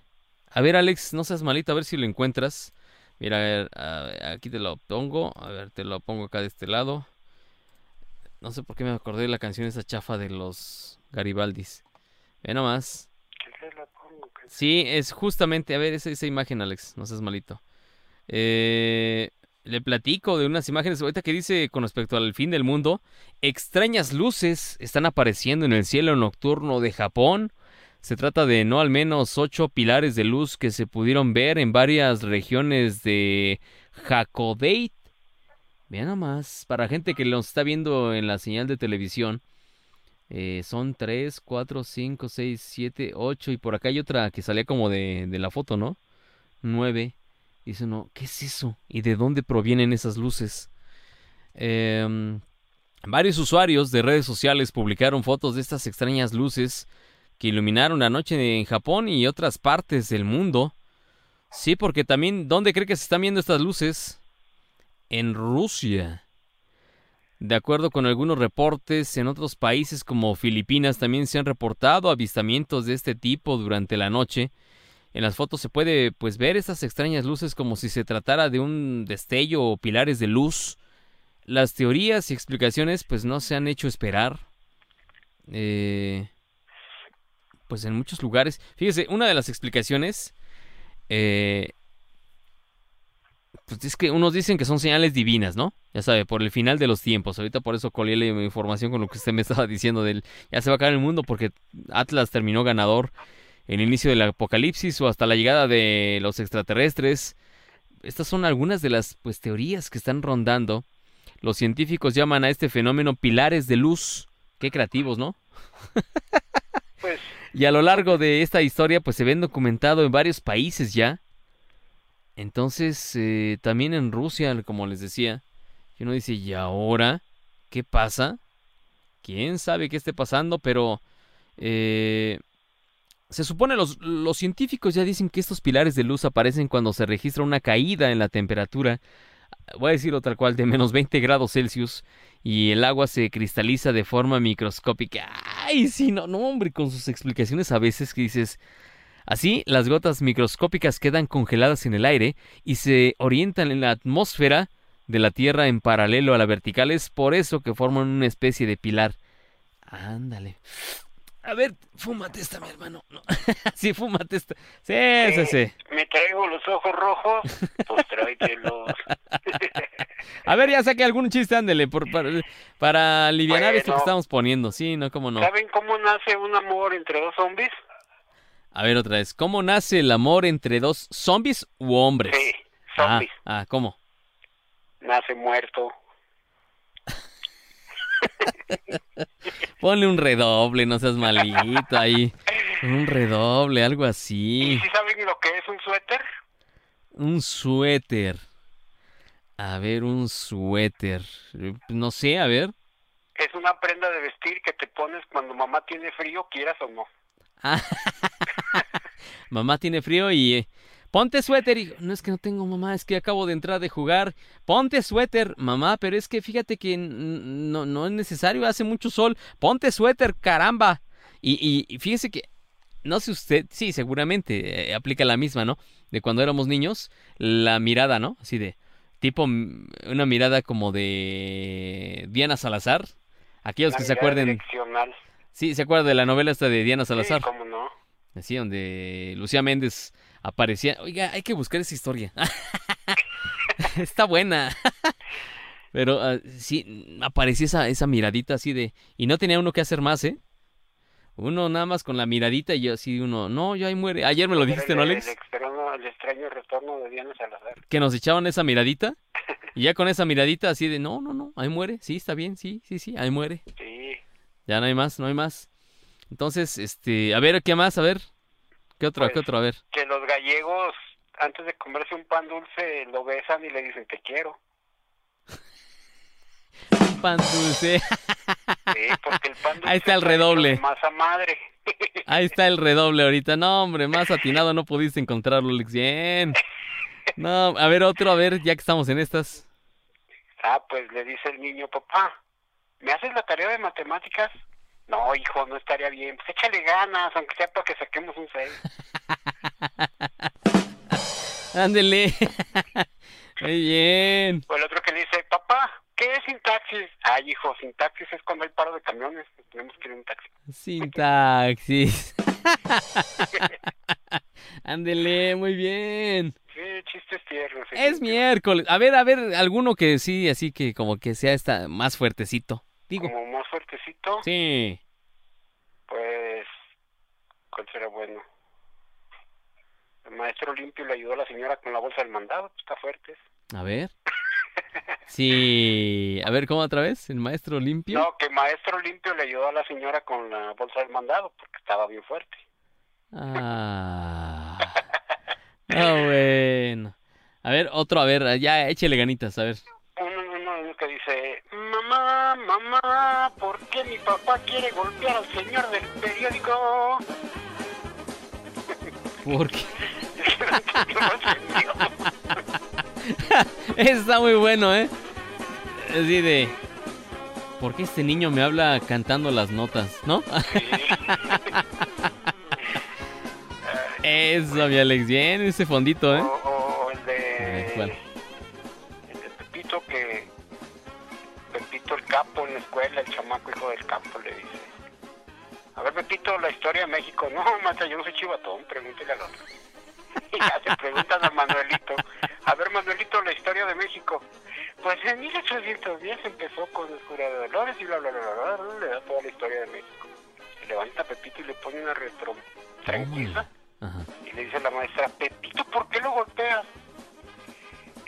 a ver, Alex, no seas malito, a ver si lo encuentras. Mira, a ver, aquí te lo pongo. A ver, te lo pongo acá de este lado. No sé por qué me acordé de la canción esa chafa de los Garibaldis. Ve nomás. Sí, es justamente, a ver, esa, esa imagen, Alex, no seas malito. Eh, le platico de unas imágenes ahorita que dice con respecto al fin del mundo. Extrañas luces están apareciendo en el cielo nocturno de Japón. Se trata de no al menos ocho pilares de luz que se pudieron ver en varias regiones de Hakodate. Vean nomás, para gente que los está viendo en la señal de televisión, eh, son 3, 4, 5, 6, 7, 8 y por acá hay otra que salía como de, de la foto, ¿no? 9. Dice uno, ¿qué es eso? ¿Y de dónde provienen esas luces? Em, varios usuarios de redes sociales publicaron fotos de estas extrañas luces que iluminaron la noche en Japón y otras partes del mundo. Sí, porque también, ¿dónde cree que se están viendo estas luces? En Rusia. De acuerdo con algunos reportes, en otros países como Filipinas también se han reportado avistamientos de este tipo durante la noche. En las fotos se puede pues ver estas extrañas luces como si se tratara de un destello o pilares de luz. Las teorías y explicaciones pues no se han hecho esperar. Eh, pues en muchos lugares. Fíjese, una de las explicaciones eh, pues es que unos dicen que son señales divinas, ¿no? Ya sabe, por el final de los tiempos. Ahorita por eso colé la información con lo que usted me estaba diciendo del ya se va a acabar el mundo porque Atlas terminó ganador el inicio del apocalipsis o hasta la llegada de los extraterrestres. Estas son algunas de las pues, teorías que están rondando. Los científicos llaman a este fenómeno pilares de luz. Qué creativos, ¿no? Pues, y a lo largo de esta historia, pues se ven documentado en varios países ya. Entonces, eh, también en Rusia, como les decía, uno dice, ¿y ahora qué pasa? ¿Quién sabe qué esté pasando? Pero eh, se supone los, los científicos ya dicen que estos pilares de luz aparecen cuando se registra una caída en la temperatura, voy a decirlo tal cual, de menos 20 grados Celsius y el agua se cristaliza de forma microscópica. Ay, sí, no, no, hombre, con sus explicaciones a veces que dices... Así, las gotas microscópicas quedan congeladas en el aire y se orientan en la atmósfera de la Tierra en paralelo a la vertical. Es por eso que forman una especie de pilar. Ándale. A ver, fúmate esta, mi hermano. sí, fúmate esta. Sí, sí, sí. Me traigo los ojos rojos, pues tráetelos. A ver, ya saque algún chiste, ándele, por, para, para aliviar esto que estamos poniendo. Sí, no, cómo no. ¿Saben cómo nace un amor entre dos zombies? A ver, otra vez. ¿Cómo nace el amor entre dos zombies u hombres? Sí, zombies. Ah, ah ¿cómo? Nace muerto. Ponle un redoble, no seas malito ahí. Un redoble, algo así. ¿Y si saben lo que es un suéter? Un suéter. A ver, un suéter. No sé, a ver. Es una prenda de vestir que te pones cuando mamá tiene frío, quieras o no. mamá tiene frío y eh, Ponte suéter. Y, no es que no tengo mamá, es que acabo de entrar de jugar. Ponte suéter, mamá, pero es que fíjate que no, no es necesario, hace mucho sol. Ponte suéter, caramba. Y, y, fíjese que, no sé usted, sí, seguramente eh, aplica la misma, ¿no? De cuando éramos niños, la mirada, ¿no? Así de, tipo, una mirada como de Diana Salazar. Aquellos que se acuerden. Sí, se acuerdan de la novela esta de Diana Salazar. Sí, cómo no. Así, donde Lucía Méndez aparecía. Oiga, hay que buscar esa historia. Está buena. Pero uh, sí, aparecía esa, esa miradita así de. Y no tenía uno que hacer más, ¿eh? Uno nada más con la miradita y yo así, uno, no, ya ahí muere. Ayer me lo dijiste, ¿no, Alex? El, extraño, el extraño retorno de Diana Salazar. Que nos echaban esa miradita. Y ya con esa miradita así de, no, no, no, ahí muere. Sí, está bien, sí, sí, sí, ahí muere. Sí. Ya no hay más, no hay más. Entonces, este, a ver, ¿qué más? A ver. ¿Qué otro? ¿Qué Pues, otro? A ver. Que los gallegos, antes de comerse un pan dulce, lo besan y le dicen te quiero. Un pan dulce. Sí, porque el pan dulce Ahí está el redoble. Masa madre. Ahí está el redoble ahorita. No, hombre, más atinado no pudiste encontrarlo, Alex. Bien. No, a ver, otro, a ver, ya que estamos en estas. Ah, pues le dice el niño, papá, ¿me haces la tarea de matemáticas? No, hijo, no estaría bien. Pues échale ganas, aunque sea para que saquemos un 6. Ándele. Muy bien. O el otro que le dice, papá, ¿qué es sintaxis? Ay, hijo, sintaxis es cuando hay paro de camiones. Tenemos que ir en un taxi. Sin taxis. Ándele, muy bien. Sí, chistes tiernos. Es miércoles. A ver, a ver, alguno que sí, así que como que sea esta más fuertecito. Digo. Como más fuertecito. Sí. Pues, ¿cuál será bueno? El maestro limpio le ayudó a la señora con la bolsa del mandado, pues, está fuerte. A ver. Sí, a ver, ¿cómo otra vez? ¿El maestro limpio? No, que el maestro limpio le ayudó a la señora con la bolsa del mandado porque estaba bien fuerte. Ah. Ah, bueno. A ver, otro, a ver, ya échele ganitas, a ver. Que dice, mamá, mamá, ¿por qué mi papá quiere golpear al señor del periódico? ¿Por qué? Está muy bueno, ¿eh? Así de... ¿Por qué este niño me habla cantando las notas, no? Eso, mi Alex, bien ese fondito, ¿eh? O, el de... ¿cuál? Capo en la escuela, el chamaco hijo del capo le dice. A ver, Pepito, la historia de México. No, mata, yo no soy chivatón, pregúntele al otro. Y ya se preguntan a Manuelito. A ver, Manuelito, la historia de México. Pues en 1810 empezó con el cura de Dolores y bla, bla, bla, bla, bla, le da toda la historia de México. Se levanta a Pepito y le pone una retro tranquila. Y le dice la maestra, Pepito, ¿por qué lo golpeas?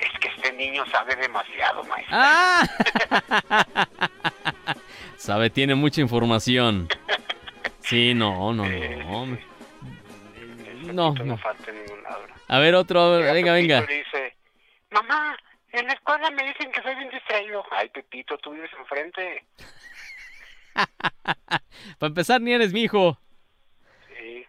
Es que este niño sabe demasiado, maestra. ¡Ah! sabe, tiene mucha información. Sí, no, no, no. No, no. falta en ningún lado. A ver, otro, venga, venga. Dice, mamá, en la escuela me dicen que soy bien distraído. Ay, Pepito, tú vives enfrente. Para empezar, ni eres mi hijo. Sí.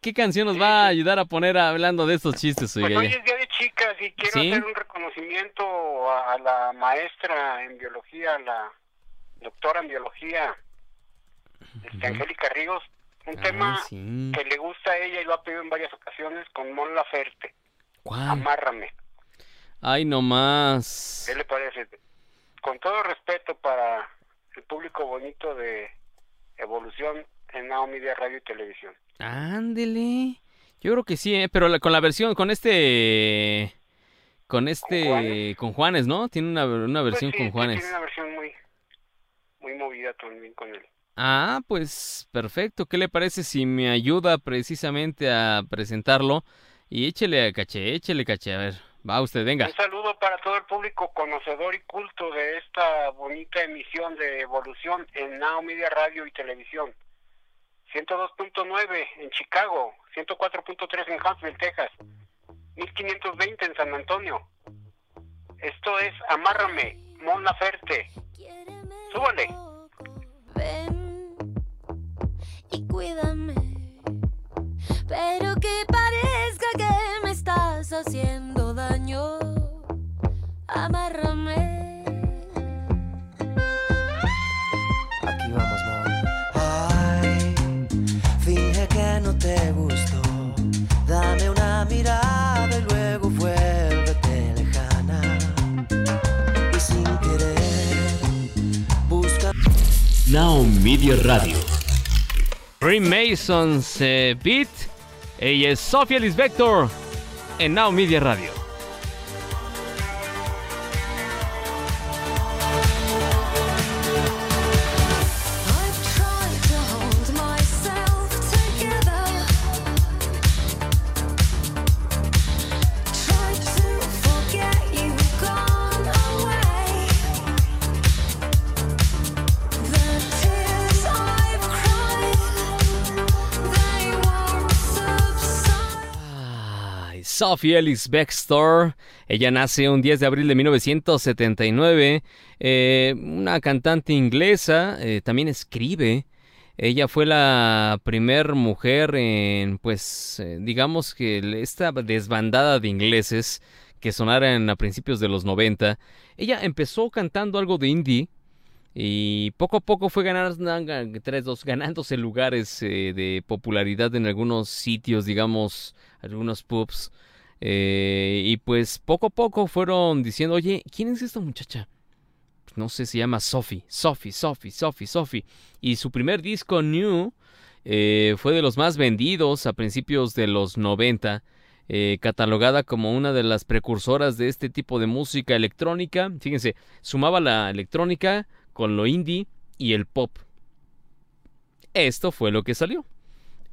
¿Qué canción nos va a ayudar a poner hablando de estos chistes? Pues hoy es Día de Chicas y quiero hacer un reconocimiento a, la maestra en biología, la doctora en biología, este, Angélica Ríos. Un ah, tema que le gusta a ella y lo ha pedido en varias ocasiones con Mon Laferte. ¿Cuál? Amárrame. Ay, no más. ¿Qué le parece? Con todo respeto para el público bonito de Evolución en Now Media Radio y Televisión. Ándele. Yo creo que sí, ¿eh? pero con la versión, con este... Con este... ¿Con Juanes, ¿no? Tiene una, una pues versión con Juanes. Tiene una versión muy, muy movida también con él. Ah, pues perfecto. ¿Qué le parece si me ayuda precisamente a presentarlo? Y échele a caché, échele caché. A ver, va usted, venga. Un saludo para todo el público conocedor y culto de esta bonita emisión de Evolución en Now Media Radio y Televisión. 102.9 en Chicago, 104.3 en Huntsville, Texas, 1520 en San Antonio. Esto es Amárrame, Mon Laferte. Súbale. Ven y cuídame, pero que parezca que me estás haciendo daño. Amárrame. Now Media Radio. Freemasons eh, Beat. Ella es Sofía Lisbector en Now Media Radio. Sophie Ellis Bextor. Ella nace un 10 de abril de 1979. Eh, una cantante inglesa, eh, también escribe. Ella fue la primer mujer en, pues, eh, digamos que esta desbandada de ingleses que sonaran a principios de los 90. Ella empezó cantando algo de indie. Y poco a poco fue ganando, ganándose lugares de popularidad en algunos sitios, digamos, algunos pubs. Eh, y pues poco a poco fueron diciendo, oye, ¿quién es esta muchacha? Pues, no sé, se llama Sophie, Sophie, Sophie, Sophie, Sophie. Y su primer disco, New, eh, fue de los más vendidos a principios de los 90. eh, catalogada como una de las precursoras de este tipo de música electrónica. Fíjense, sumaba la electrónica con lo indie y el pop. Esto fue lo que salió.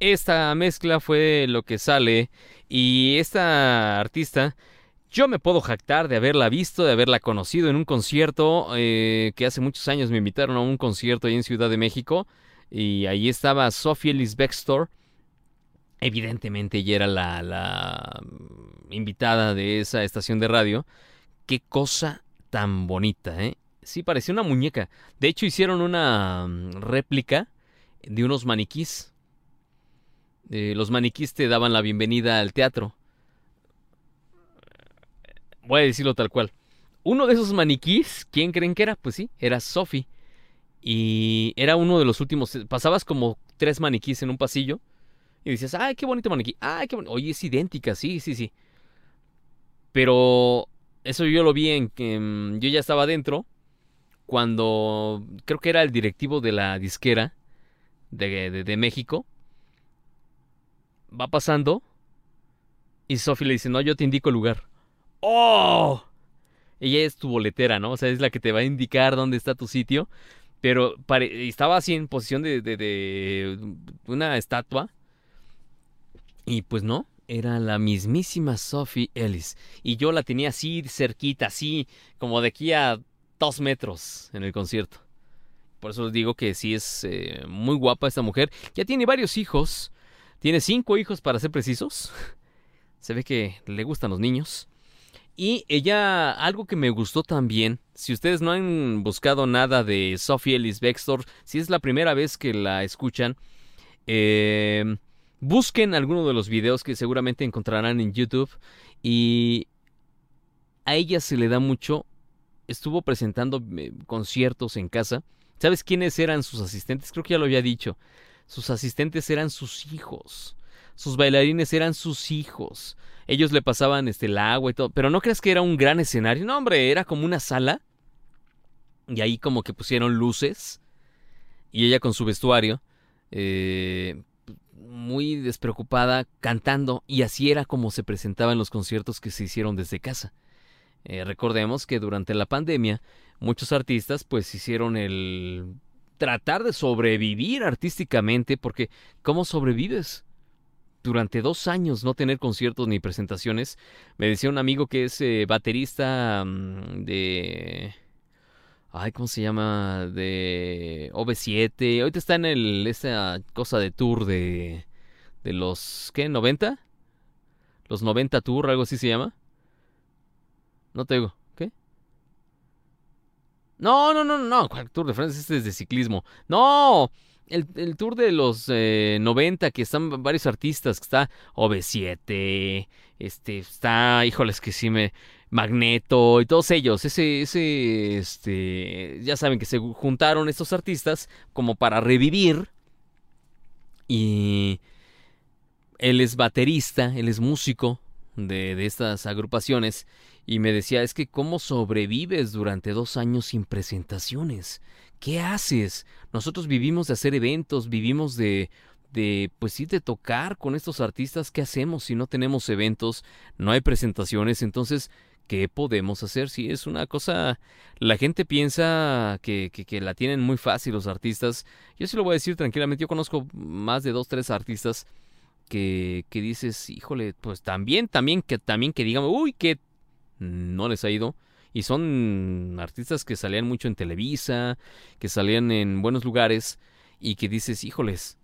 Esta mezcla fue lo que sale y esta artista yo me puedo jactar de haberla visto, de haberla conocido en un concierto eh, que hace muchos años me invitaron a un concierto ahí en Ciudad de México y ahí estaba Sophie Ellis Bextor. Evidentemente ella era la, la invitada de esa estación de radio. Qué cosa tan bonita, ¿eh? Sí, parecía una muñeca. De hecho, hicieron una mm, réplica de unos maniquís. Eh, los maniquís te daban la bienvenida al teatro. Voy a decirlo tal cual. Uno de esos maniquís, ¿quién creen que era? Pues sí, era Sophie. Y era uno de los últimos. Pasabas como tres maniquís en un pasillo. Y dices, ay, qué bonito maniquí. Ay, qué bonito. Oye, es idéntica, sí, sí, sí. Pero eso yo lo vi en que mm, yo ya estaba adentro. Cuando creo que era el directivo de la disquera de México. Va pasando. Y Sophie le dice, no, yo te indico el lugar. ¡Oh! Ella es tu boletera, ¿no? O sea, es la que te va a indicar dónde está tu sitio. Pero estaba así en posición de, de, una estatua. Y pues no, era la mismísima Sophie Ellis. Y yo la tenía así cerquita, así como de aquí a dos metros en el concierto. Por eso les digo que sí es eh, muy guapa esta mujer. Ya tiene varios hijos. Tiene cinco hijos para ser precisos. Se ve que le gustan los niños. Y ella, algo que me gustó también, si ustedes no han buscado nada de Sophie Ellis Bextor, si es la primera vez que la escuchan, eh, busquen alguno de los videos que seguramente encontrarán en YouTube. Y a ella se le da mucho, estuvo presentando eh, conciertos en casa. ¿Sabes quiénes eran sus asistentes? Creo que ya lo había dicho. Sus asistentes eran sus hijos. Sus bailarines eran sus hijos ellos le pasaban este, el agua y todo. Pero no crees que era un gran escenario. No, hombre, era como una sala. Y ahí como que pusieron luces. Y ella con su vestuario. Eh, muy despreocupada, cantando. Y así era como se presentaba en los conciertos que se hicieron desde casa. Eh, recordemos que durante la pandemia muchos artistas pues hicieron el tratar de sobrevivir artísticamente porque ¿cómo sobrevives? durante dos años no tener conciertos ni presentaciones. Me decía un amigo que es eh, baterista mm, de... Ay, ¿cómo se llama? De OV7. Ahorita está en el, esa cosa de tour de... De los... ¿Qué? ¿90? Los 90 Tour, algo así se llama. No te digo. No, no, no, no. ¿Cuál Tour de Francia? Este es de ciclismo. No el, tour de los 90, eh, que están varios artistas, que está OV7, este, está, híjoles, que sí me... Magneto y todos ellos, ese, ese, este, ya saben que se juntaron estos artistas como para revivir y él es baterista, él es músico de, de estas agrupaciones y me decía, es que cómo sobrevives durante dos años sin presentaciones. ¿Qué haces? Nosotros vivimos de hacer eventos, vivimos de, de, pues sí, de tocar con estos artistas. ¿Qué hacemos si no tenemos eventos, no hay presentaciones? Entonces, ¿qué podemos hacer? Si es una cosa, la gente piensa que, que, que, la tienen muy fácil los artistas. Yo sí lo voy a decir tranquilamente, yo conozco más de dos, tres artistas que, que dices, híjole, pues también, también, que también que digan, uy, que no les ha ido. Y son artistas que salían mucho en Televisa, que salían en buenos lugares y que dices, híjoles,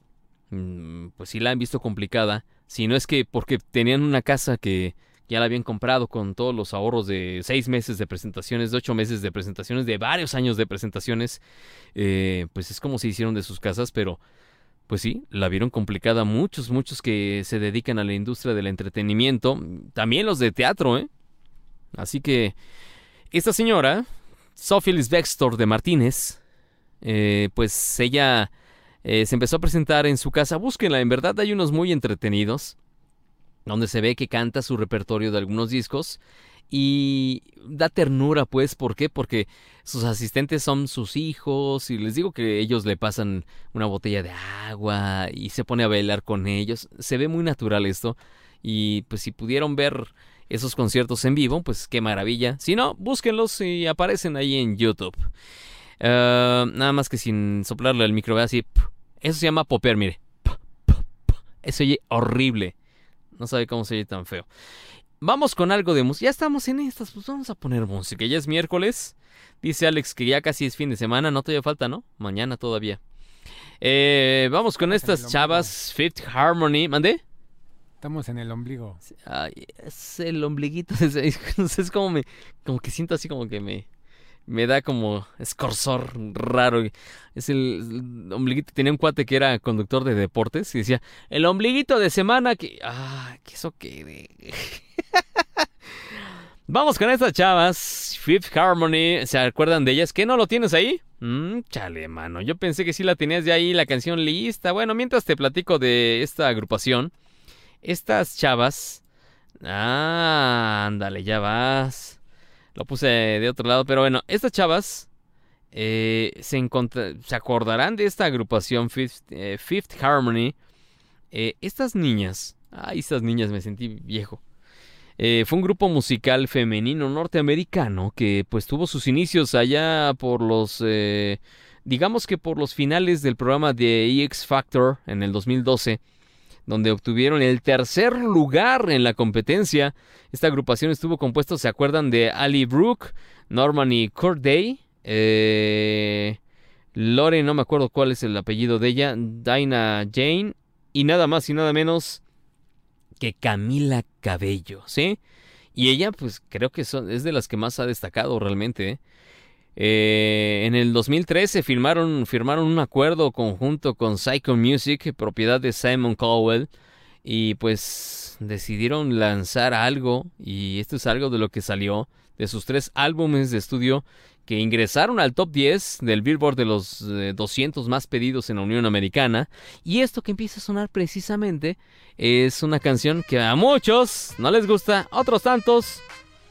mm, pues sí la han visto complicada. Si no es que porque tenían una casa que ya la habían comprado con todos los ahorros de seis meses de presentaciones, de ocho meses de presentaciones, de varios años de presentaciones, eh, pues es como se hicieron de sus casas, pero pues sí, la vieron complicada muchos, muchos que se dedican a la industria del entretenimiento, también los de teatro, ¿eh? Así que esta señora, Sophie Lisbextor de Martínez, eh, pues ella eh, se empezó a presentar en su casa. Búsquenla, en verdad hay unos muy entretenidos, donde se ve que canta su repertorio de algunos discos. Y da ternura, pues, ¿por qué? Porque sus asistentes son sus hijos y les digo que ellos le pasan una botella de agua y se pone a bailar con ellos. Se ve muy natural esto Y pues si pudieron ver esos conciertos en vivo, pues qué maravilla. Si no, búsquenlos y aparecen ahí en YouTube. Ah, nada más que sin soplarle al micro, así. Eso se llama popper, mire. Eso oye horrible. No sabe cómo se oye tan feo. Vamos con algo de música. Ya estamos en estas, pues vamos a poner música. Ya es miércoles. Dice Alex que ya casi es fin de semana. No todavía falta, ¿no? Mañana todavía. Eh, vamos con estas chavas. Fifth Harmony. ¿Mandé? Estamos en el ombligo. Ay, es el ombliguito. Es, como me. Como que siento así como que me. Me da como escorzor raro. Es el, ombliguito. Tenía un cuate que era conductor de deportes y decía: El ombliguito de semana que. Ah, que eso que. Vamos con estas chavas. Fifth Harmony. ¿Se acuerdan de ellas? ¿Qué no lo tienes ahí? Mmm, chale, mano. Yo pensé que sí la tenías de ahí, la canción lista. Bueno, mientras te platico de esta agrupación. Estas chavas. Ah, ándale, ya vas. Lo puse de otro lado, pero bueno, estas chavas eh, se, acordarán de esta agrupación Fifth, eh, Harmony. Eh, estas niñas. Ay, estas niñas, me sentí viejo. fue un grupo musical femenino norteamericano que pues tuvo sus inicios allá por los digamos que por los finales del programa de EX Factor en el 2012 donde obtuvieron el tercer lugar en la competencia. Esta agrupación estuvo compuesta, ¿se acuerdan? De Ali Brooke, Norman y Corday, eh, Lore, no me acuerdo cuál es el apellido de ella, Dinah Jane, y nada más y nada menos que Camila Cabello, ¿sí? Y ella, pues creo que son, es de las que más ha destacado realmente, ¿eh? Eh, en el 2013 firmaron, firmaron un acuerdo conjunto con Psycho Music, propiedad de Simon Cowell, y pues decidieron lanzar algo, y esto es algo de lo que salió de sus tres álbumes de estudio que ingresaron al top 10 del Billboard de los 200 eh, más pedidos en la Unión Americana. Y esto que empieza a sonar precisamente es una canción que a muchos no les gusta, otros tantos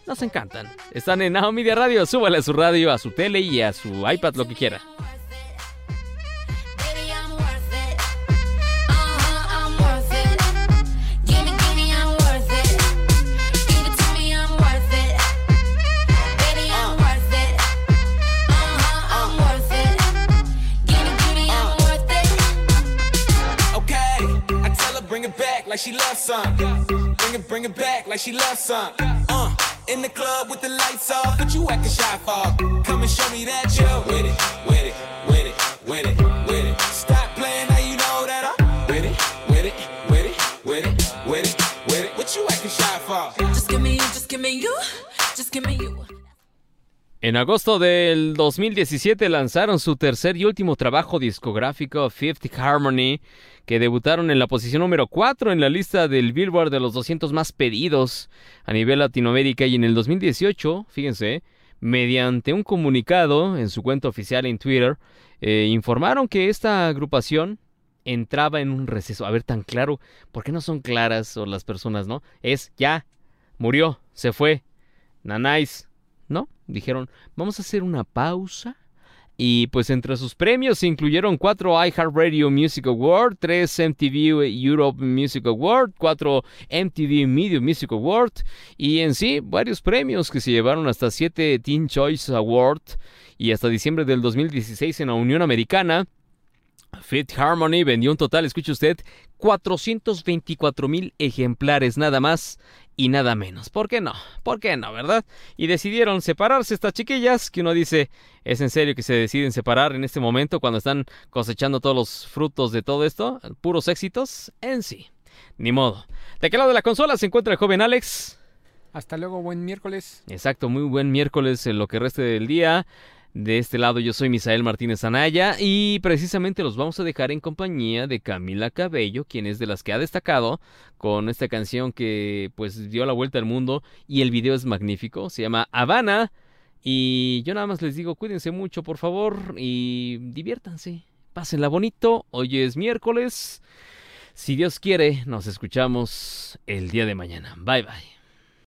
nos encantan. Están en Now Media Radio, súbale a su radio, a su tele y a su iPad, lo que quiera. bring it back like she loves some. Bring it, bring it back like she loves some. Uh. In the club with the lights off, but you acting shy for. Come and show me that you're with it, with it, with it, with it, En agosto del 2017 lanzaron su tercer y último trabajo discográfico, Fifth Harmony, que debutaron en la posición número 4 en la lista del Billboard de los 200 más pedidos a nivel Latinoamérica y en el 2018, fíjense, mediante un comunicado en su cuenta oficial en Twitter, eh, informaron que esta agrupación entraba en un receso. A ver, tan claro, ¿por qué no son claras o las personas, no? Es ya, murió, se fue, nanáis. Dijeron, vamos a hacer una pausa. Y pues entre sus premios se incluyeron cuatro iHeartRadio Music Award, tres MTV Europe Music Award, cuatro MTV Media Music Award y en sí varios premios que se llevaron hasta siete Teen Choice Award y hasta diciembre del 2016 en la Unión Americana. Fit Harmony vendió un total, escuche usted, 424 mil ejemplares nada más y nada menos. ¿Por qué no? ¿Por qué no, verdad? Y decidieron separarse estas chiquillas, que uno dice, ¿es en serio que se deciden separar en este momento cuando están cosechando todos los frutos de todo esto? Puros éxitos en sí. Ni modo. De aquel lado de la consola se encuentra el joven Alex. Hasta luego, buen miércoles. Exacto, muy buen miércoles en lo que reste del día. De este lado yo soy Misael Martínez Anaya y precisamente los vamos a dejar en compañía de Camila Cabello, quien es de las que ha destacado con esta canción que pues dio la vuelta al mundo y el video es magnífico, se llama Habana. Y yo nada más les digo cuídense mucho por favor y diviértanse, pásenla bonito, hoy es miércoles, si Dios quiere nos escuchamos el día de mañana, bye bye.